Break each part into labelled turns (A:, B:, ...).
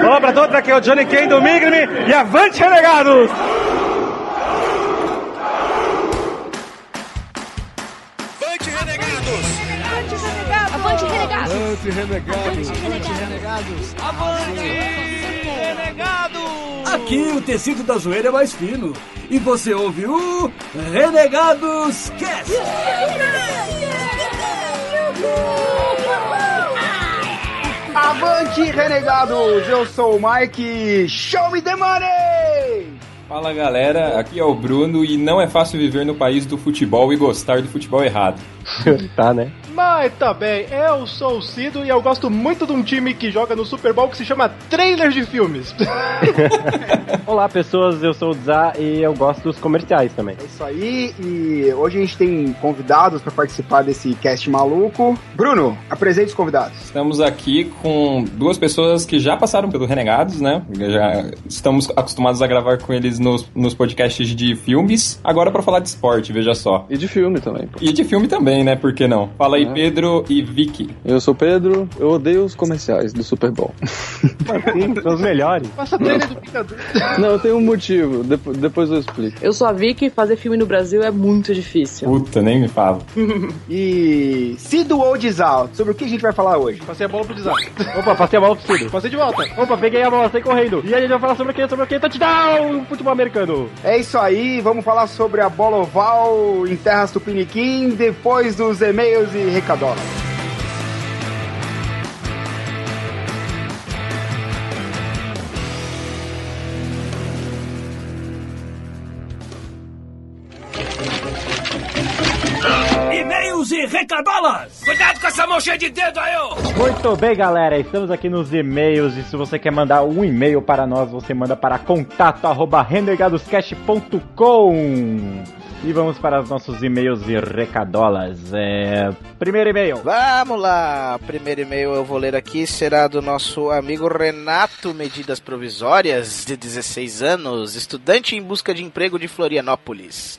A: Olá pra todos, aqui é o Johnny Kane do Migrime e avante, renegados!
B: Avante, renegados!
C: Avante, renegados!
D: Avante, renegados!
C: Avante, renegados!
D: Aqui o tecido da zoeira é mais fino. E você ouve o Renegados Cast!
E: Avante, renegados! Eu sou o Mike. Show me the money!
F: Fala galera, aqui é o Bruno e não é fácil viver no país do futebol e gostar do futebol errado.
G: tá, né?
A: Mas também, eu sou o Cido e eu gosto muito de um time que joga no Super Bowl que se chama Trailer de Filmes.
G: Olá pessoas, eu sou o Zá e eu gosto dos comerciais também.
E: É isso aí, e hoje a gente tem convidados para participar desse cast maluco. Bruno, apresente os convidados.
F: Estamos aqui com duas pessoas que já passaram pelo Renegados, né? Já estamos acostumados a gravar com eles nos, nos podcasts de filmes. Agora para falar de esporte, veja só.
H: E de filme também. Pô.
F: E de filme também, né? Por que não? Fala aí, Pedro e Vicky.
H: Eu sou Pedro, eu odeio os comerciais do Super Bowl.
G: Sim, são os melhores.
A: Passa trailer do Picador.
H: Não, eu tenho um motivo, depois, depois eu explico.
I: Eu sou a Vicky fazer filme no Brasil é muito difícil.
F: Puta, nem me fala.
E: E Cido ou Dizal, sobre o que a gente vai falar hoje?
A: Passei a bola pro desastre.
G: Opa, passei a bola pro Cido.
A: Passei de volta.
G: Opa, peguei a bola, saí correndo. E a gente vai falar sobre o que? Sobre o que? Touchdown! Futebol americano.
E: É isso aí, vamos falar sobre a bola oval em terras tupiniquim depois dos e-mails e recadolas.
D: E-mails e recadolas!
B: Cuidado com essa mão cheia de dedo aí, ô!
G: Muito bem, galera, estamos aqui nos e-mails e se você quer mandar um e-mail para nós, você manda para contato@renegadoscast.com. E vamos para os nossos e-mails e recadolas. É... Primeiro e-mail.
J: Vamos lá! Primeiro e-mail eu vou ler aqui, será do nosso amigo Renato Medidas Provisórias, de 16 anos, estudante em busca de emprego de Florianópolis.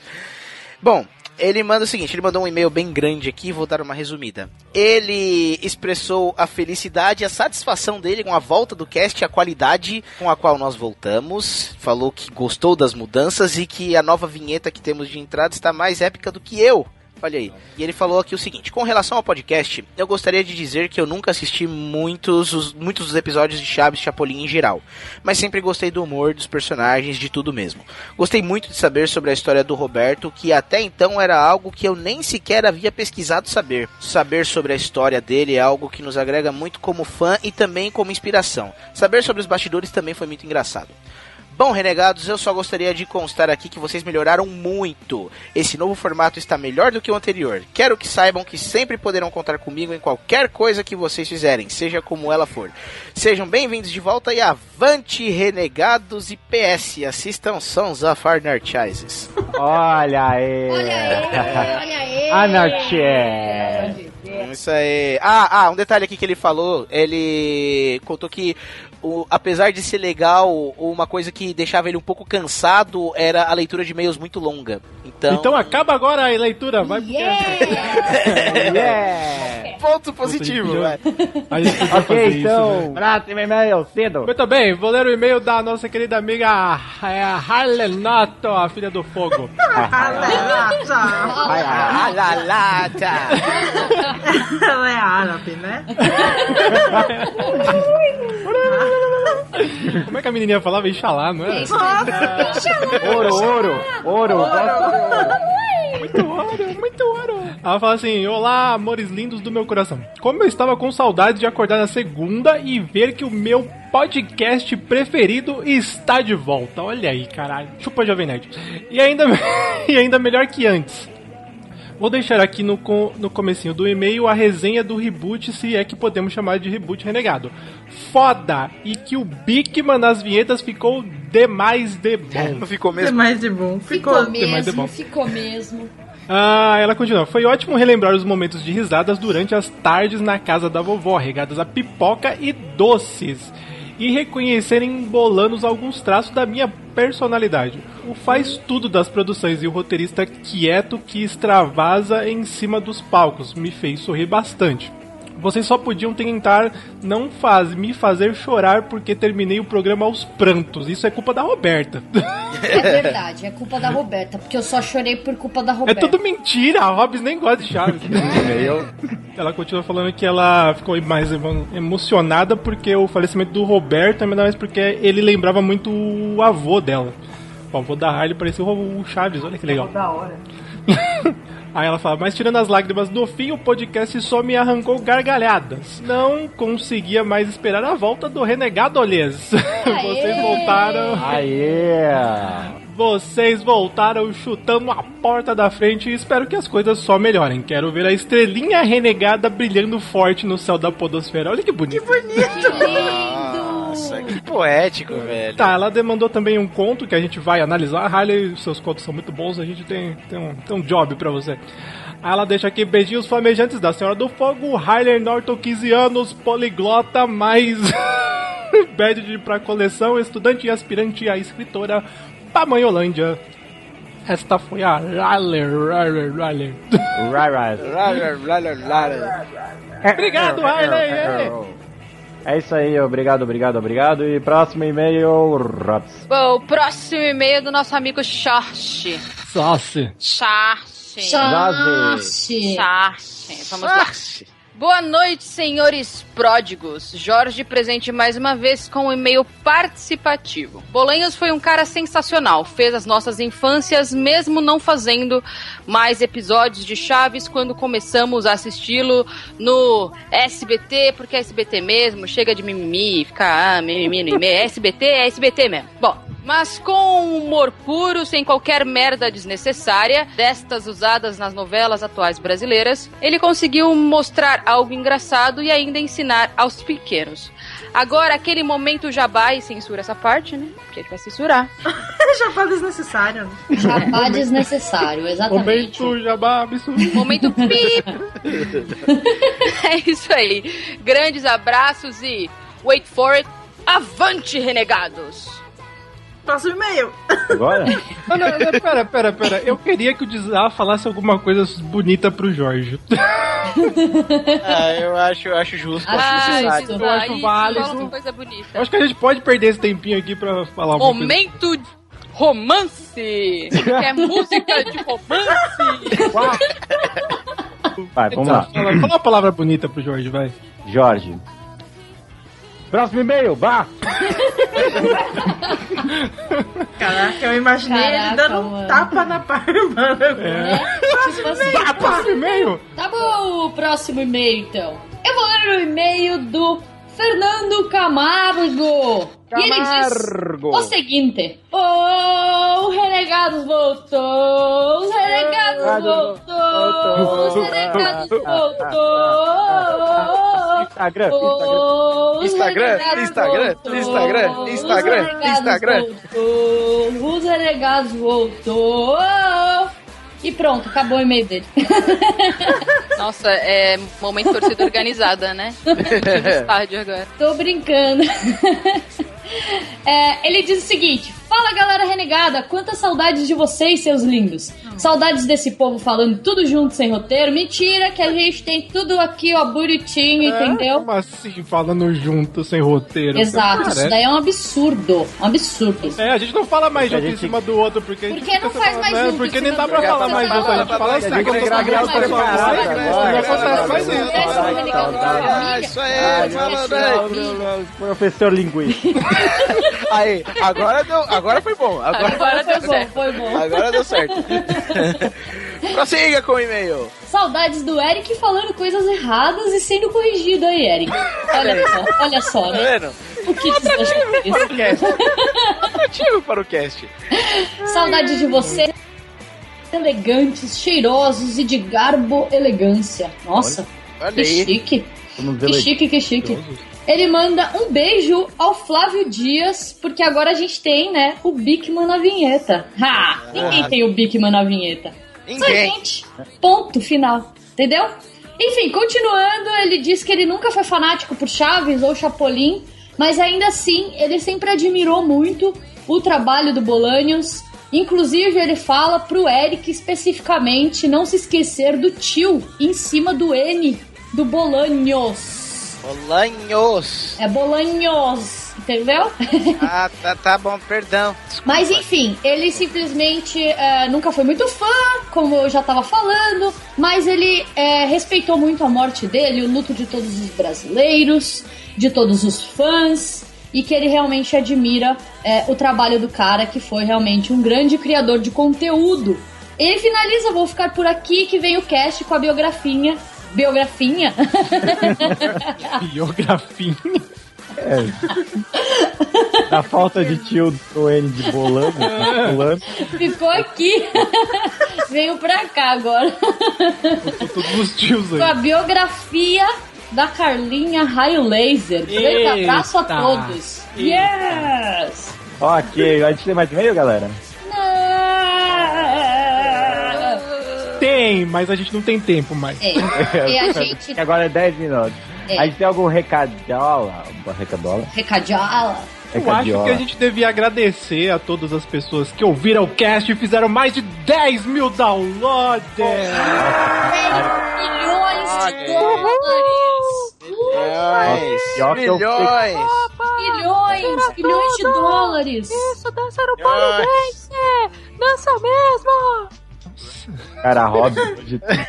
J: Bom, ele manda o seguinte, ele mandou um e-mail bem grande aqui, vou dar uma resumida. Ele expressou a felicidade e a satisfação dele com a volta do cast, a qualidade com a qual nós voltamos. Falou que gostou das mudanças e que a nova vinheta que temos de entrada está mais épica do que eu. Olha aí. E ele falou aqui o seguinte: com relação ao podcast, eu gostaria de dizer que eu nunca assisti muitos, os, muitos dos episódios de Chaves e Chapolin em geral, mas sempre gostei do humor, dos personagens, de tudo mesmo. Gostei muito de saber sobre a história do Roberto, que até então era algo que eu nem sequer havia pesquisado saber. Saber sobre a história dele é algo que nos agrega muito como fã e também como inspiração. Saber sobre os bastidores também foi muito engraçado. Bom, renegados, eu só gostaria de constar aqui que vocês melhoraram muito. Esse novo formato está melhor do que o anterior. Quero que saibam que sempre poderão contar comigo em qualquer coisa que vocês fizerem, seja como ela for. Sejam bem-vindos de volta e avante, renegados e PS. Assistam Sons of Anarchises.
G: Olha aí.
C: Olha aí, olha aí.
G: Anarchie.
J: Isso aí. Ah, ah, um detalhe aqui que ele falou, ele contou que o, apesar de ser legal, uma coisa que deixava ele um pouco cansado era a leitura de e-mails muito longa. Então,
A: Então acaba agora a leitura, vai
C: Yeah!
G: Yeah.
J: ponto positivo. vai.
G: Ok,
A: isso,
G: então,
A: né?
G: próximo e-mail, cedo.
A: Muito bem, vou ler o e-mail da nossa querida amiga é, a Harlenato, a filha do fogo.
G: Lá,
J: tá.
K: Ela é árabe, né?
A: Como é que a menininha falava? Inxalá, não era?
G: Ouro, ouro, ouro. de ouro.
A: Muito ouro, muito ouro. Ela fala assim: Olá, amores lindos do meu coração. Como eu estava com saudade de acordar na segunda e ver que o meu podcast preferido está de volta. Olha aí, caralho. Chupa Jovem Nerd. E ainda, e ainda melhor que antes. Vou deixar aqui no, no comecinho do e-mail a resenha do reboot, se é que podemos chamar de reboot renegado. Foda! E que o Bigman nas vinhetas ficou demais de bom.
J: Não ficou
K: É
J: mesmo?
K: mais de bom.
C: Ficou
A: mais é bom.
C: mesmo, ficou mesmo.
A: Ah, ela continua. Foi ótimo relembrar os momentos de risadas durante as tardes na casa da vovó, regadas a pipoca e doces. E reconhecerem bolanos alguns traços da minha personalidade. O faz tudo das produções e o roteirista quieto que extravasa em cima dos palcos me fez sorrir bastante. Vocês só podiam tentar não faz, me fazer chorar porque terminei o programa aos prantos. Isso é culpa da Roberta.
C: É verdade, é culpa da Roberta, porque eu só chorei por culpa da
A: É
C: Roberta.
A: tudo mentira, a Hobbs nem gosta de Chaves. Ela continua falando que ela ficou mais emo- emocionada porque o falecimento do Roberto, ainda mais porque ele lembrava muito o avô dela. O avô da Harley parecia o Chaves, olha que legal.
K: Da hora.
A: Aí ela fala, mas tirando as lágrimas do fim, o podcast só me arrancou gargalhadas. Não conseguia mais esperar a volta do Renegado Olhês. Vocês voltaram.
G: Aê!
A: Vocês voltaram chutando a porta da frente e espero que as coisas só melhorem. Quero ver a estrelinha renegada brilhando forte no céu da podosfera. Olha que bonito.
J: Nossa, que poético, velho.
A: Tá, ela demandou também um conto que a gente vai analisar. Harley, seus contos são muito bons, a gente tem, tem, um, tem um job pra você. Ela deixa aqui beijinhos flamejantes da Senhora do Fogo, Harley Norton, 15 anos, poliglota, mais bad de pra coleção, estudante e aspirante a escritora, Pamanholândia. Esta foi a Harley, Harley, Harley. Obrigado, Harley!
G: É isso aí, obrigado, obrigado, obrigado. E próximo e-mail, Robs.
L: Bom, o próximo e-mail do nosso amigo Charche.
A: Sauce.
L: Charche.
C: Charche.
L: Charche. Vamos lá. Boa noite, senhores pródigos. Jorge presente mais uma vez com um e-mail participativo. Bolanhos foi um cara sensacional. Fez as nossas infâncias, mesmo não fazendo mais episódios de Chaves quando começamos a assisti-lo no SBT, porque é SBT mesmo, chega de mimimi, fica ah, mimimi no e-mail. É SBT, é SBT mesmo. Bom, mas com humor puro, sem qualquer merda desnecessária, destas usadas nas novelas atuais brasileiras, ele conseguiu mostrar algo engraçado e ainda ensinar aos pequenos. Agora, aquele momento jabá, e censura essa parte, né? Porque ele vai censurar.
K: Jabá desnecessário. né?
C: Jabá desnecessário, exatamente.
A: Momento jabá absurdo.
L: Momento pip! é isso aí. Grandes abraços e wait for it. Avante, renegados!
K: Próximo e-mail.
G: Agora?
A: Não, não, não, pera, pera, pera. Eu queria que o Dizar falasse alguma coisa bonita pro Jorge.
J: Ah, eu acho, eu acho justo.
C: Acho
L: Ah,
C: justo.
L: isso,
A: Eu acho
L: isso,
A: válido.
L: fala uma coisa bonita.
A: Eu acho que a gente pode perder esse tempinho aqui pra falar uma coisa.
L: Momento romance! Que é música de romance!
G: Vai, vamos lá.
A: Fala, fala uma palavra bonita pro Jorge, vai.
G: Jorge. Próximo e-mail, vá!
K: Caraca, eu imaginei ele
C: Caraca,
K: dando um
C: mano.
K: tapa na barba.
C: Né? Tipo assim,
A: próximo e-mail!
C: Tá bom, o próximo e-mail então. Eu vou ler o e-mail do Fernando Camargo. E ele diz
G: Camargo.
C: o seguinte: Oh, o Renegados voltou! Os Renegados voltou! Os Renegados voltou!
G: Instagram,
J: Instagram, Instagram. Instagram, Instagram, Instagram.
C: Os Renegados voltou! E pronto, acabou o e-mail dele.
L: Nossa, é momento torcida organizada, né? Estádio agora.
C: Tô brincando. É, ele diz o seguinte: Fala galera renegada, quantas saudades de vocês, seus lindos. Saudades desse povo falando tudo junto sem roteiro. Mentira, que a gente tem tudo aqui, ó, bonitinho, entendeu?
A: Como assim, falando junto, sem roteiro?
C: Exato, isso daí é um absurdo. Um absurdo.
A: É, a gente não fala mais junto em
G: gente-
A: cima do outro, porque a gente
C: Porque não faz mais
A: né?
C: junto
A: Porque
C: em
A: nem dá pra falar mais junto, a gente fala assim, tá
C: não,
A: acontece mais isso.
J: isso aí, falando aí.
G: Professor linguista.
J: Aí, agora deu, agora foi bom. Agora,
C: Agora foi bom, foi bom.
J: agora deu certo. Prossiga com o e-mail.
C: Saudades do Eric falando coisas erradas e sendo corrigido aí, Eric. Olha só, olha só,
J: Tá
C: né?
J: vendo?
C: O que, você acha
J: Para o
C: disso?
J: cast. Motivo para o cast.
C: Saudades de você. Elegantes, cheirosos e de garbo elegância. Nossa,
J: Olha
C: que
J: aí.
C: chique. Que chique, que chique. Ele manda um beijo ao Flávio Dias, porque agora a gente tem, né, o Bigman na vinheta. Ha! Ninguém tem o Bigman na vinheta. Só a
J: Ninguém.
C: gente. Ponto final. Entendeu? Enfim, continuando, ele diz que ele nunca foi fanático por Chaves ou Chapolin, mas ainda assim ele sempre admirou muito o trabalho do Bolanhos. Inclusive, ele fala pro Eric especificamente não se esquecer do tio em cima do N do Bolanhos.
J: Bolanhos.
C: É Bolanhos, entendeu?
J: Ah, tá, tá bom, perdão.
C: Mas enfim, ele simplesmente é, nunca foi muito fã, como eu já tava falando, mas ele é, respeitou muito a morte dele, o luto de todos os brasileiros, de todos os fãs, e que ele realmente admira é, o trabalho do cara, que foi realmente um grande criador de conteúdo. Ele finaliza, vou ficar por aqui, que vem o cast com a biografinha. Biografinha?
A: Biografinha.
G: É. Na falta de tio do N de bolando, bolando.
C: Ficou aqui. Veio pra cá agora.
A: Todos os tios
C: Com a biografia da Carlinha Raio Laser. Grande
A: Eita.
C: abraço a todos. Yes!
G: Ok, a gente tem mais e-mail, galera?
A: Tem, mas a gente não tem tempo mais.
C: É. E a gente.
G: Agora é 10 minutos.
C: É.
G: A gente tem algum recadola? Uma recadola?
C: Recadiola.
A: Eu acho que a gente devia agradecer a todas as pessoas que ouviram o cast e fizeram mais de 10 mil downloads.
C: Milhões de dólares!
G: Eu
J: Milhões!
C: Milhões! Milhões de dólares!
I: Isso, dança no polidense! Dança mesmo!
G: Cara, a Rob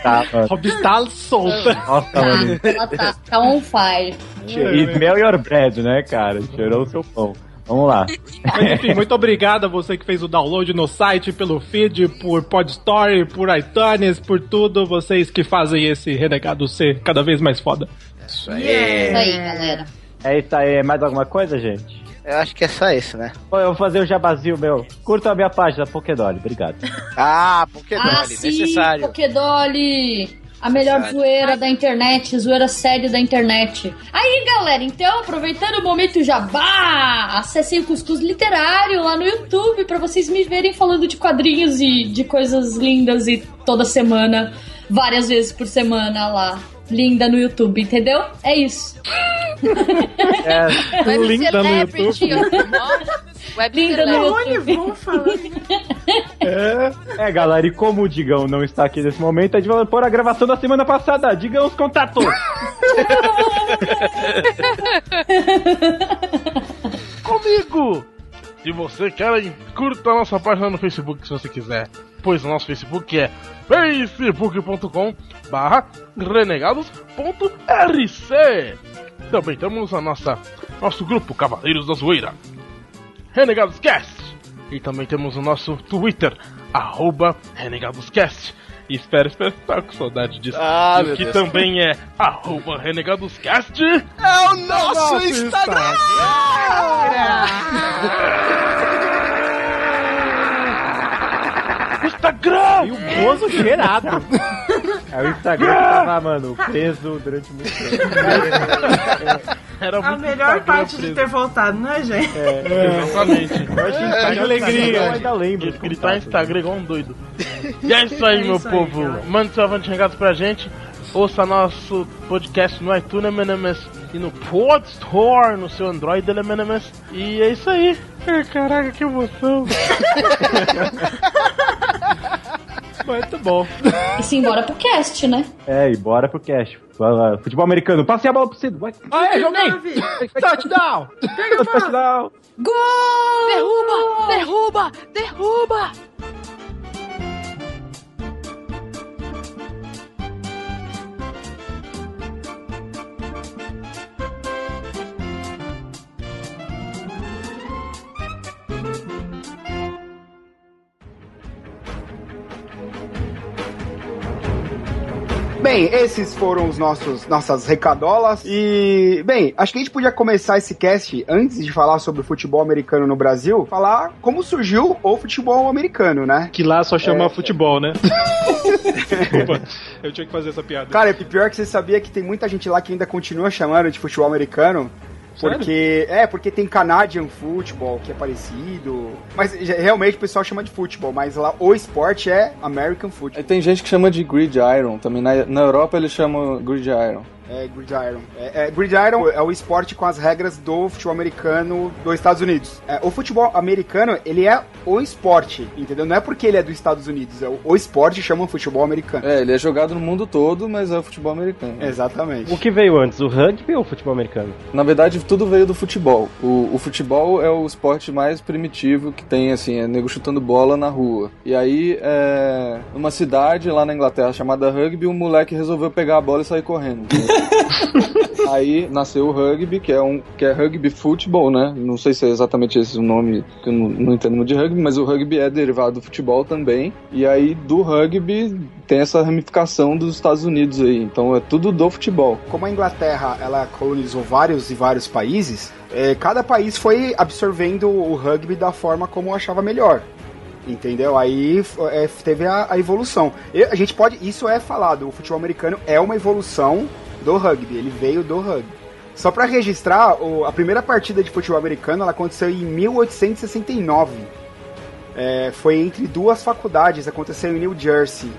G: tá.
A: Rob está solta.
G: Nossa, mano.
C: Ela tá, tá on fire.
G: E smell your bread, né, cara? Cheirou o seu pão. Vamos lá.
A: Mas enfim, muito obrigado a você que fez o download no site, pelo feed, por Podstory, por iTunes, por tudo. Vocês que fazem esse renegado ser cada vez mais foda.
J: Isso aí.
C: Isso aí, galera.
G: É isso aí. Mais alguma coisa, gente?
J: Eu acho que é só isso, né?
G: Pô, Eu vou fazer o jabazinho meu. Curta a minha página, Pokédoli. Obrigado.
J: Ah, Pokédoli,
C: ah,
J: necessário.
C: Pokédoli! A melhor
J: Necessário.
C: zoeira da internet, zoeira séria da internet. Aí, galera, então, aproveitando o momento jabá, acessem o Cuscuz Literário lá no YouTube pra vocês me verem falando de quadrinhos e de coisas lindas e toda semana, várias vezes por semana lá. Linda no YouTube, entendeu? É isso.
G: É,
L: Web
A: Linda no YouTube.
L: ó. Web
C: Linda no
K: vão falando?
G: é, galera, e como o Digão não está aqui nesse momento, a gente vai pôr a gravação da semana passada. Digam os contatos.
M: comigo! Se você quer, curta a nossa página no Facebook se você quiser. Pois o nosso Facebook é facebook.com barra renegados.rc Também temos a nossa, nosso grupo Cavaleiros da Zoeira. Renegados Cast. E também temos o nosso Twitter, arroba RenegadosCast. Espera, espera, tá com saudade disso.
J: Ah,
M: E o
J: meu
M: que
J: Deus.
M: também é arroba RenegadosCast.
J: É o nosso Instagram!
M: Instagram!
A: E o Bozo cheirado.
G: É o Instagram que tava, mano, preso durante muito tempo.
M: Era
K: A melhor parte de
M: preso.
K: ter voltado, não é, gente?
M: É, exatamente.
G: Eu acho que
A: É, que alegria.
G: Eu ainda lembro.
M: Ele gritar no Instagram igual um doido. E é isso aí,
K: É
M: meu
K: isso aí,
M: povo.
K: galera.
M: Mande seu avante regados pra gente. Ouça nosso podcast no iTunes MNMS e no Pod Store no seu Android MNMS. E é isso aí. Ai, Caraca, que emoção.
A: Muito bom.
C: E simbora pro cast, né?
G: É, e bora pro cash. Fala, Futebol americano, passei a bola pro Cido. Vai.
A: Aê, joguei!
K: Nove.
A: Touchdown!
G: Touchdown.
C: Gol!
I: Derruba! Derruba! Derruba!
E: Bem, esses foram os nossos nossas recadolas. E, bem, acho que a gente podia começar esse cast, antes de falar sobre o futebol americano no Brasil, falar como surgiu o futebol americano, né?
A: Que lá só chama futebol, né? Desculpa, eu tinha que fazer essa piada.
E: Cara, e pior que você sabia que tem muita gente lá que ainda continua chamando de futebol americano.
A: Sério?
E: Porque. É, porque tem Canadian Football, que é parecido. Mas realmente o pessoal chama de futebol, mas lá o esporte é American Football.
H: Aí tem gente que chama de gridiron também. Na, na Europa eles chamam gridiron.
E: É Gridiron. É, é, Gridiron é o esporte com as regras do futebol americano dos Estados Unidos. É, o futebol americano, ele é o esporte, entendeu? Não é porque ele é dos Estados Unidos, é o, o esporte chama futebol americano.
H: É, ele é jogado no mundo todo, mas é o futebol americano.
E: Exatamente.
G: O que veio antes, o rugby ou o futebol americano?
H: Na verdade, tudo veio do futebol. O, o futebol é o esporte mais primitivo que tem, assim, é nego chutando bola na rua. E aí, é, numa cidade lá na Inglaterra chamada Rugby, um moleque resolveu pegar a bola e sair correndo. Aí nasceu o rugby, que é um que é rugby futebol, né? Não sei se é exatamente esse o nome, que eu não, não entendo muito de rugby, mas o rugby é derivado do futebol também. E aí do rugby tem essa ramificação dos Estados Unidos aí. Então é tudo do futebol.
E: Como a Inglaterra ela colonizou vários e vários países, é, cada país foi absorvendo o rugby da forma como achava melhor. Entendeu? Aí é, teve a, a evolução. E a gente pode. Isso é falado. O futebol americano é uma evolução do rugby. Ele veio do rugby. Só para registrar, o- a primeira partida de futebol americano ela aconteceu em 1869. É, foi entre duas faculdades, aconteceu em New Jersey.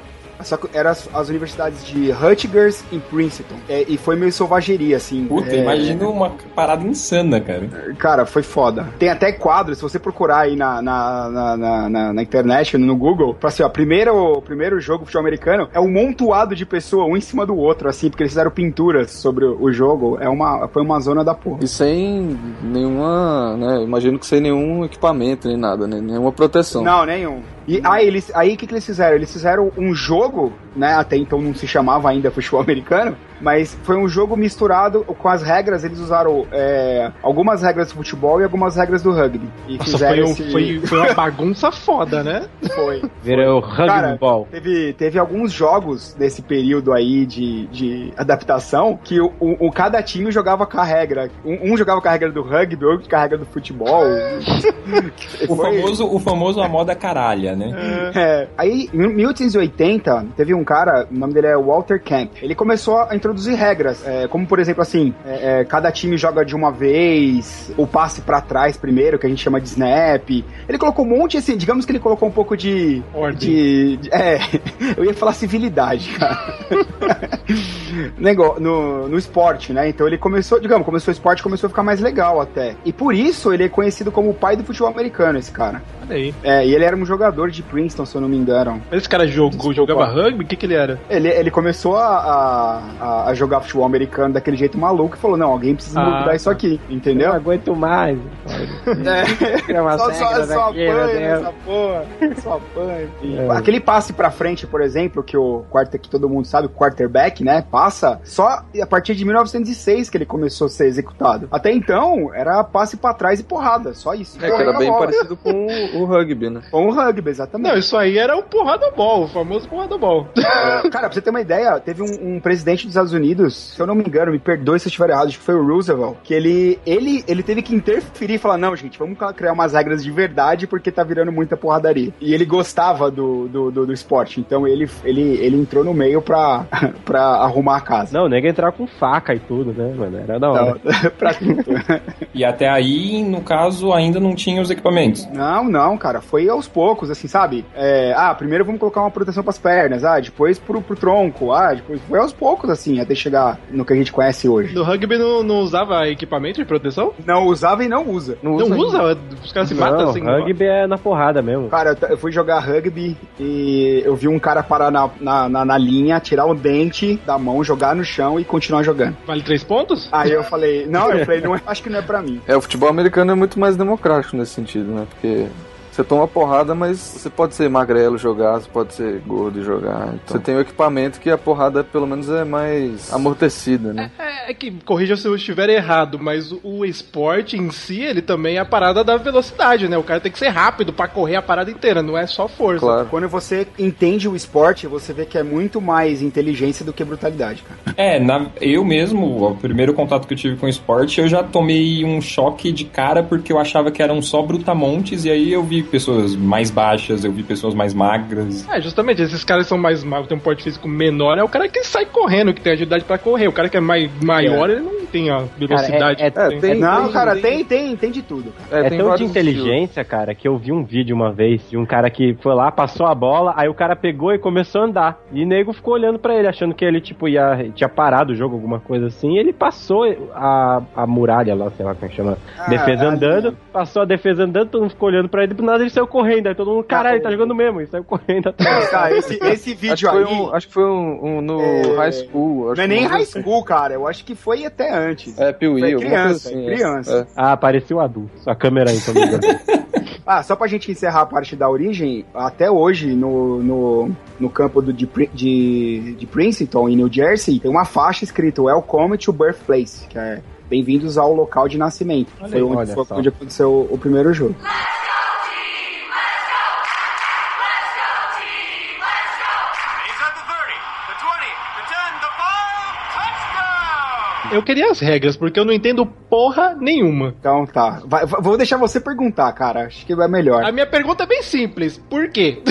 E: Só que eram as, as universidades de Rutgers e Princeton. É, e foi meio selvageria, assim.
F: Puta,
E: é,
F: imagina uma parada insana, cara.
E: Cara, foi foda. Tem até quadros, se você procurar aí na, na, na, na, na- na internet, no Google, pra assim, ó, primeiro, o primeiro jogo futebol americano é um montoado de pessoa, um em cima do outro, assim, porque eles fizeram pinturas sobre o o jogo. É uma, foi uma zona da porra.
H: E sem nenhuma, né? Imagino que sem nenhum equipamento nem nada, né? Nenhuma proteção.
E: Não, nenhum. E aí, eles, aí o que, que eles fizeram? Eles fizeram um jogo, né? Até então não se chamava ainda futebol americano, mas foi um jogo misturado com as regras. Eles usaram é, algumas regras do futebol e algumas regras do rugby. E
A: Nossa,
E: fizeram
A: foi, um-
E: esse...
A: foi, foi uma bagunça foda, né?
E: Foi.
G: Virou rugby
E: Cara,
G: ball.
E: Teve, teve alguns jogos desse período aí de, de adaptação que o, o- o- cada time jogava com a regra. Um, um jogava com a regra do rugby, outro com a regra do futebol.
F: O
E: Foi-
F: famoso, o famoso a moda caralha, né?
E: É, aí, em 1880, teve um cara, o nome dele é Walter Camp. Ele começou a introduzir regras, é, como por exemplo assim, é, é, cada time joga de uma vez, o passe pra trás primeiro, que a gente chama de snap. Ele colocou um monte, assim, digamos que ele colocou um pouco de. De, de- é, eu ia falar civilidade, cara. No, no esporte, né? Então ele começou, digamos, começou o esporte, começou a ficar mais legal até. E por isso ele é conhecido como o pai do futebol americano, esse cara.
A: Olha aí.
E: É, e ele era um jogador de Princeton, se eu não me engano.
A: Esse cara jogou, jogava rugby? O que, que ele era?
E: Ele, ele começou a, a, a jogar futebol americano daquele jeito maluco e falou: não, alguém precisa
A: Ah,
E: mudar isso aqui, entendeu?
G: Não aguento mais.
E: É,
G: uma
E: só, só, só apanha nessa porra. Só apanha.
G: É.
E: Aquele passe pra frente, por exemplo, que o quarter, que todo mundo sabe, o quarterback, né? Passa só a partir de 1906 que ele começou a ser executado. Até então, era passe pra trás e porrada, só isso.
H: É, que era bem parecido com o, rugby, né?
E: Com o rugby, exatamente.
A: Não, isso aí era o porrada ball, o famoso porrada ball.
E: É, Cara, pra você ter uma ideia, teve um, um presidente dos Estados Unidos, se eu não me engano, me perdoe se eu estiver errado, acho que foi o Roosevelt, que ele, ele, ele teve que interferir e falar, não, gente, vamos criar umas regras de verdade porque tá virando muita porradaria. E ele gostava do, do, do, do esporte, então ele, ele, ele entrou no meio pra, pra arrumar a casa.
G: Não, o nego ia entrar com faca e tudo, né, mano? Era da hora.
E: Não, pra tudo.
F: E até aí, no caso, ainda não tinha os equipamentos.
E: Não, não, cara, foi aos poucos, assim, sabe? É, ah, primeiro vamos colocar uma proteção pras pernas, ah, depois pro, pro tronco, ah, depois foi aos poucos, assim, até chegar no que a gente conhece hoje.
A: No rugby não, não usava equipamento de proteção?
E: Não usava e não usa.
A: Não usa? Os caras se matam
G: Não,
A: assim?
G: rugby é na porrada mesmo.
E: Cara, eu, eu fui jogar rugby e eu vi um cara parar na, na, na, na linha, tirar o dente da mão, jogar no chão e continuar jogando.
A: Vale três pontos?
E: Aí eu falei, não, eu falei, não, é- acho que não é pra mim.
H: É, o futebol americano é muito mais democrático nesse sentido, né? Porque você toma porrada, mas você pode ser magrelo jogar, você pode ser gordo e jogar. Então, você tem o equipamento que a porrada pelo menos é mais amortecida, né?
A: É, é que, corrija se eu estiver errado, mas o, o esporte em si, ele também é a parada da velocidade, né? O cara tem que ser rápido pra correr a parada inteira, não é só força.
E: Quando você entende o esporte, você vê que é muito mais inteligência do que brutalidade, cara.
F: É, na- eu mesmo, o primeiro contato que eu tive com o esporte, eu já tomei um choque de cara porque eu achava que eram só brutamontes, e aí eu vi vi pessoas mais baixas, eu vi pessoas mais magras.
A: É, justamente, esses caras são mais magros, tem um porte físico menor, é o cara que sai correndo, que tem agilidade pra correr. O cara que é mais, maior, ele não tem a velocidade.
G: Cara, é- é-
A: tem.
E: não, cara, tem, tem, tem de tudo. Cara.
G: É,
H: tem
G: tão de inteligência, cara, que eu vi um vídeo uma vez de um cara que foi lá, passou a bola, aí o cara pegou e começou a andar. E o nego ficou olhando pra ele, achando que ele, tipo, ia, tinha parado o jogo, alguma coisa assim. E ele passou a, a muralha lá, sei lá como é que chama,
E: Ah,
G: defesa andando, passou a defesa andando, todo mundo ficou olhando pra ele, nada ele saiu correndo. Aí todo mundo, caralho, ele tá jogando mesmo, e saiu correndo atrás.
E: Cara, esse, esse
H: Acho
E: vídeo
H: foi,
E: aí.
H: um, acho que foi um, um no
E: É,
H: high school. acho
E: Não é nem high
H: assim.
E: school, cara. Eu acho que foi até antes.
H: É, Piuí,
E: criança,
H: coisa assim.
E: criança.
H: É.
G: Ah, parecia um adulto. Sua câmera aí, então.
E: Ah, só pra gente encerrar a parte da origem, até hoje no, no, no campo do, de, de, de Princeton, em New Jersey, tem uma faixa escrita Welcome to Birthplace, que é Bem-vindos ao local de nascimento.
G: Olha
E: foi onde, foi onde aconteceu o, o primeiro jogo.
B: He's
A: Eu queria as regras, porque eu não entendo porra nenhuma.
E: Então tá. Vai- vou deixar você perguntar, cara. Acho que vai melhor.
A: A minha pergunta é bem simples. Por quê?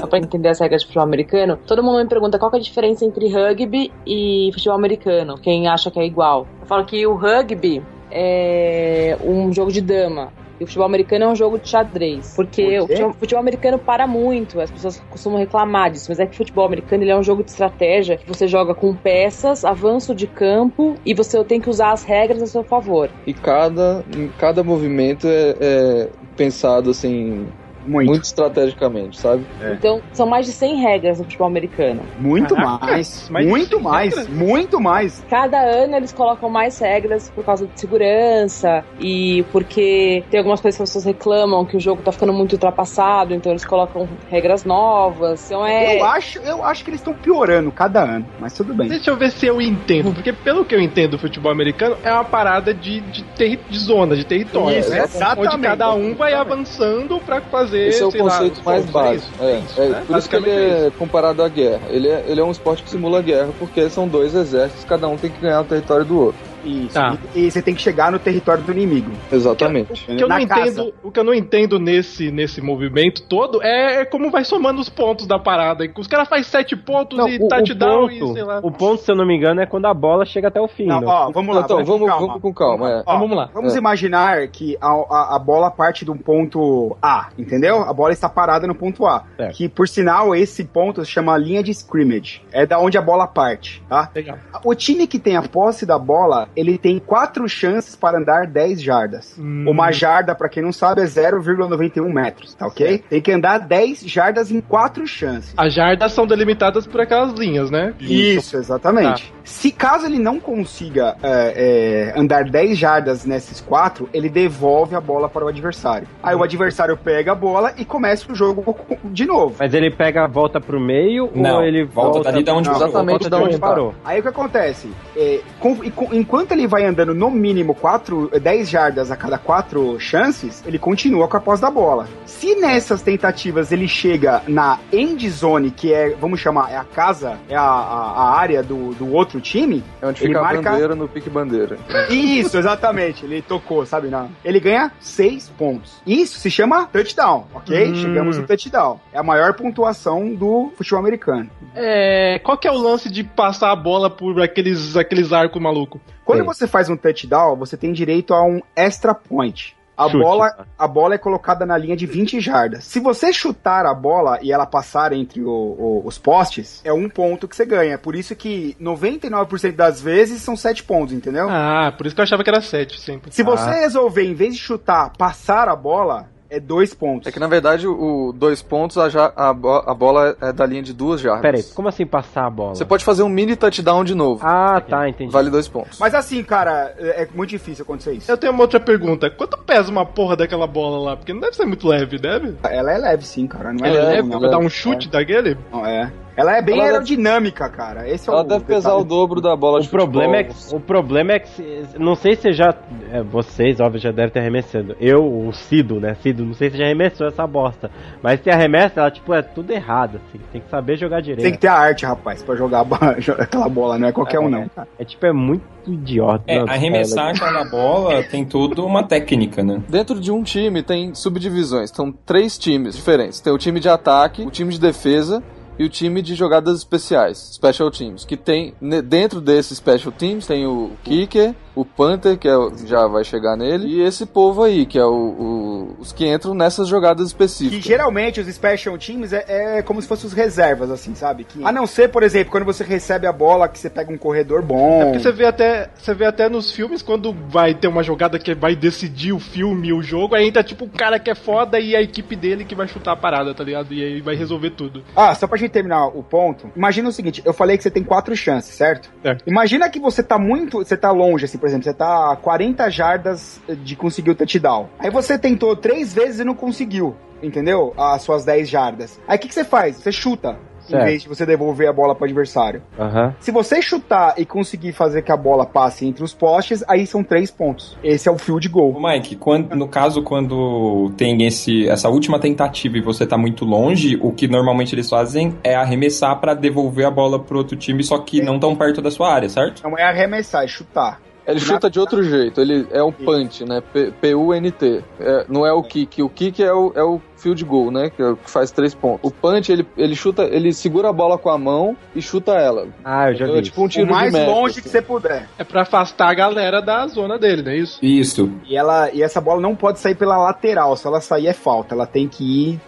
N: Só pra entender as regras de futebol americano, todo mundo me pergunta qual que é a diferença entre rugby e futebol americano. Quem acha que é igual? Eu falo que o rugby é um jogo de dama. E o futebol americano é um jogo de xadrez. Porque
E: Por
N: o futebol, futebol americano para muito, as pessoas costumam reclamar disso. Mas é que o futebol americano ele é um jogo de estratégia que você joga com peças, avanço de campo e você tem que usar as regras a seu favor.
H: E cada, cada movimento é, é pensado assim.
E: Muito.
H: estrategicamente, sabe?
N: Então, são mais de 100 regras no futebol americano.
E: Muito
A: Caraca,
E: mais.
A: mas
E: muito mais.
A: regras.
E: Muito mais.
N: Cada ano eles colocam mais regras por causa de segurança e porque tem algumas coisas que as pessoas reclamam que o jogo tá ficando muito ultrapassado, então eles colocam regras novas. Então é.
E: Eu, acho, eu acho que eles estão piorando cada ano, mas tudo bem.
A: Deixa eu ver se eu entendo, porque pelo que eu entendo do futebol americano, é uma parada de, de, de zona, de território.
E: Isso,
A: né?
E: exatamente.
A: Onde cada um vai avançando pra fazer.
H: Esse é o
A: sei lá,
H: conceito
A: os
H: mais básico.
A: É
H: É,
A: isso,
H: é,
A: né?
H: por isso que ele é comparado à guerra. Ele é, ele é um esporte que simula guerra, porque são dois exércitos, cada um tem que ganhar o território do outro.
E: Isso.
A: Tá.
E: E, e você tem que chegar no território do inimigo.
H: Exatamente.
A: O que eu não
E: casa.
A: entendo, o que eu não entendo nesse, nesse movimento todo é, é como vai somando os pontos da parada. Os caras fazem sete pontos
G: Não,
A: e
G: o, o
A: touchdown e
G: ponto,
A: sei lá.
G: o ponto, se eu não me engano, é quando a bola chega até o fim.
E: Não,
G: né?
E: ó, vamos lá.
H: Então,
E: com
H: vamos,
E: calma.
H: vamos com calma. É.
E: Ó,
A: vamos lá.
E: Vamos
H: É.
E: imaginar que a, a, a bola parte de um ponto A, entendeu? A bola está parada no ponto A.
G: Certo.
E: Que, por sinal, esse ponto se chama linha de scrimmage. É da onde a bola parte, tá?
A: Legal.
E: O time que tem a posse da bola, ele tem quatro chances para andar 10 jardas.
A: Hum.
E: Uma jarda, pra quem não sabe, é 0,91 metros, tá ok? Tem que andar 10 jardas em quatro chances.
A: As jardas são delimitadas por aquelas linhas, né?
E: Isso, exatamente. Se caso ele não consiga é, é, andar 10 jardas nesses quatro, ele devolve a bola para o adversário. Aí o adversário pega a bola e começa o jogo de novo.
G: Mas ele pega a volta pro meio
F: Não,
G: ou ele
F: volta
G: volta,
F: dali da onde
E: Não,
F: parou.
H: exatamente
G: volta
H: da
G: de
H: onde
G: parou.
E: Aí o que acontece? É, com- e com- enquanto ele vai andando no mínimo quatro, 10 jardas a cada quatro chances, ele continua com a posse da bola. Se nessas tentativas ele chega na end zone, que é, vamos chamar, é a casa, é a, a- a área do, do outro time,
H: É onde
E: Ele
H: fica a
E: marca-
H: bandeira no pique bandeira.
E: Isso, exatamente. Ele tocou, sabe? Na... Ele ganha seis pontos. Isso se chama touchdown, ok?
A: Hum.
E: Chegamos no touchdown. É a maior pontuação do futebol americano.
A: É, qual que é o lance de passar a bola por aqueles, aqueles arcos malucos?
E: Quando
G: Sim.
E: você faz um touchdown, você tem direito a um extra point. A
G: Chute.
E: bola, a bola é colocada na linha de 20 jardas. Se você chutar a bola e ela passar entre o- o- os postes, é um ponto que você ganha. Por isso que 99% das vezes são 7 pontos, entendeu?
A: Ah, por isso que eu achava que era sete sempre.
E: Se você
G: Ah.
E: resolver, em vez de chutar, passar a bola, é dois pontos.
H: É que na verdade o dois pontos a, ja- a, bo- a bola é da linha de duas jardas.
G: Pera aí, como assim passar a bola?
H: Você pode fazer um mini touchdown de novo.
G: Ah, tá, entendi.
H: Vale dois pontos.
E: Mas assim, cara, é é muito difícil acontecer isso.
A: Eu tenho uma outra pergunta. Quanto pesa uma porra daquela bola lá? Porque não deve ser muito leve, deve?
E: Ela é leve, sim, cara. Não é
A: Ela é leve?
E: não.
A: Pra dar um chute daquele?
E: Não, é. Ela é bem
H: Ela deve-
E: aerodinâmica, cara. Esse é
H: Ela
E: o
H: deve pesar
E: detalhe.
H: o dobro da bola
G: O
H: de
G: problema, é
H: futebol.
G: que, o problema é que, se- não sei se já, é, vocês, óbvio, já devem ter arremessando. Eu, o Cido, né, Cido, não sei se já arremessou essa bosta. Mas se arremessa, ela, tipo, é tudo errado, assim. Tem que saber jogar direito.
E: Tem que ter a arte, rapaz, pra jogar aquela bola, não é qualquer um, não. cara.
G: É tipo, é muito idiota.
F: É, arremessar aquela bola tem tudo uma técnica, né?
H: Dentro de um time tem subdivisões, são três times diferentes. Tem o time de ataque, o time de defesa e o time de jogadas especiais, special teams, que tem dentro desses special teams tem o kicker, o punter, que é o- já vai chegar nele, e esse povo aí, que é o, o- os que entram nessas jogadas
E: Que
H: específicas.
E: geralmente os special teams é, é como se fossem os reservas, assim, sabe? Que, a não ser, por exemplo, quando você recebe a bola, que você pega um corredor bom.
A: É porque você vê até, você vê até nos filmes quando vai ter uma jogada que vai decidir o filme, o jogo, aí entra tipo um cara que é foda e a equipe dele que vai chutar a parada, tá ligado? E aí vai resolver tudo.
E: Ah, só pra gente terminar o ponto, imagina o seguinte, eu falei que você tem quatro chances, certo?
A: Certo.
E: Imagina que você tá muito, você tá longe, assim, por exemplo, você tá a 40 jardas de conseguir o touchdown. Aí você tentou três vezes e não conseguiu, entendeu? As suas 10 jardas. Aí o que, que você faz? Você chuta.
G: Certo.
E: Em vez de você devolver a bola pro adversário.
G: Aham.
E: Se você chutar e conseguir fazer que a bola passe entre os postes, aí são três pontos. Esse é o field goal.
F: Ô, Mike, quando, no caso, quando tem esse, essa última tentativa e você tá muito longe, o que normalmente eles fazem é arremessar pra devolver a bola pro outro time, só que não tão perto da sua área, certo?
E: Não é arremessar, é chutar.
H: Ele chuta de outro jeito, ele é o punch, né? P-U-N-T. É, não é o kick. O kick é o, é o field goal, né? Que, é que faz três pontos. O punch, ele, ele chuta, ele segura a bola com a mão e chuta ela.
G: Ah, eu já
H: Então,
G: vi.
H: é tipo um tiro
E: o mais
H: de meta,
E: longe que
H: assim.
E: você puder.
A: É pra afastar a galera da zona dele, não é isso?
F: Isso.
E: E, ela, e essa bola não pode sair pela lateral. Se ela sair, é falta. Ela tem que ir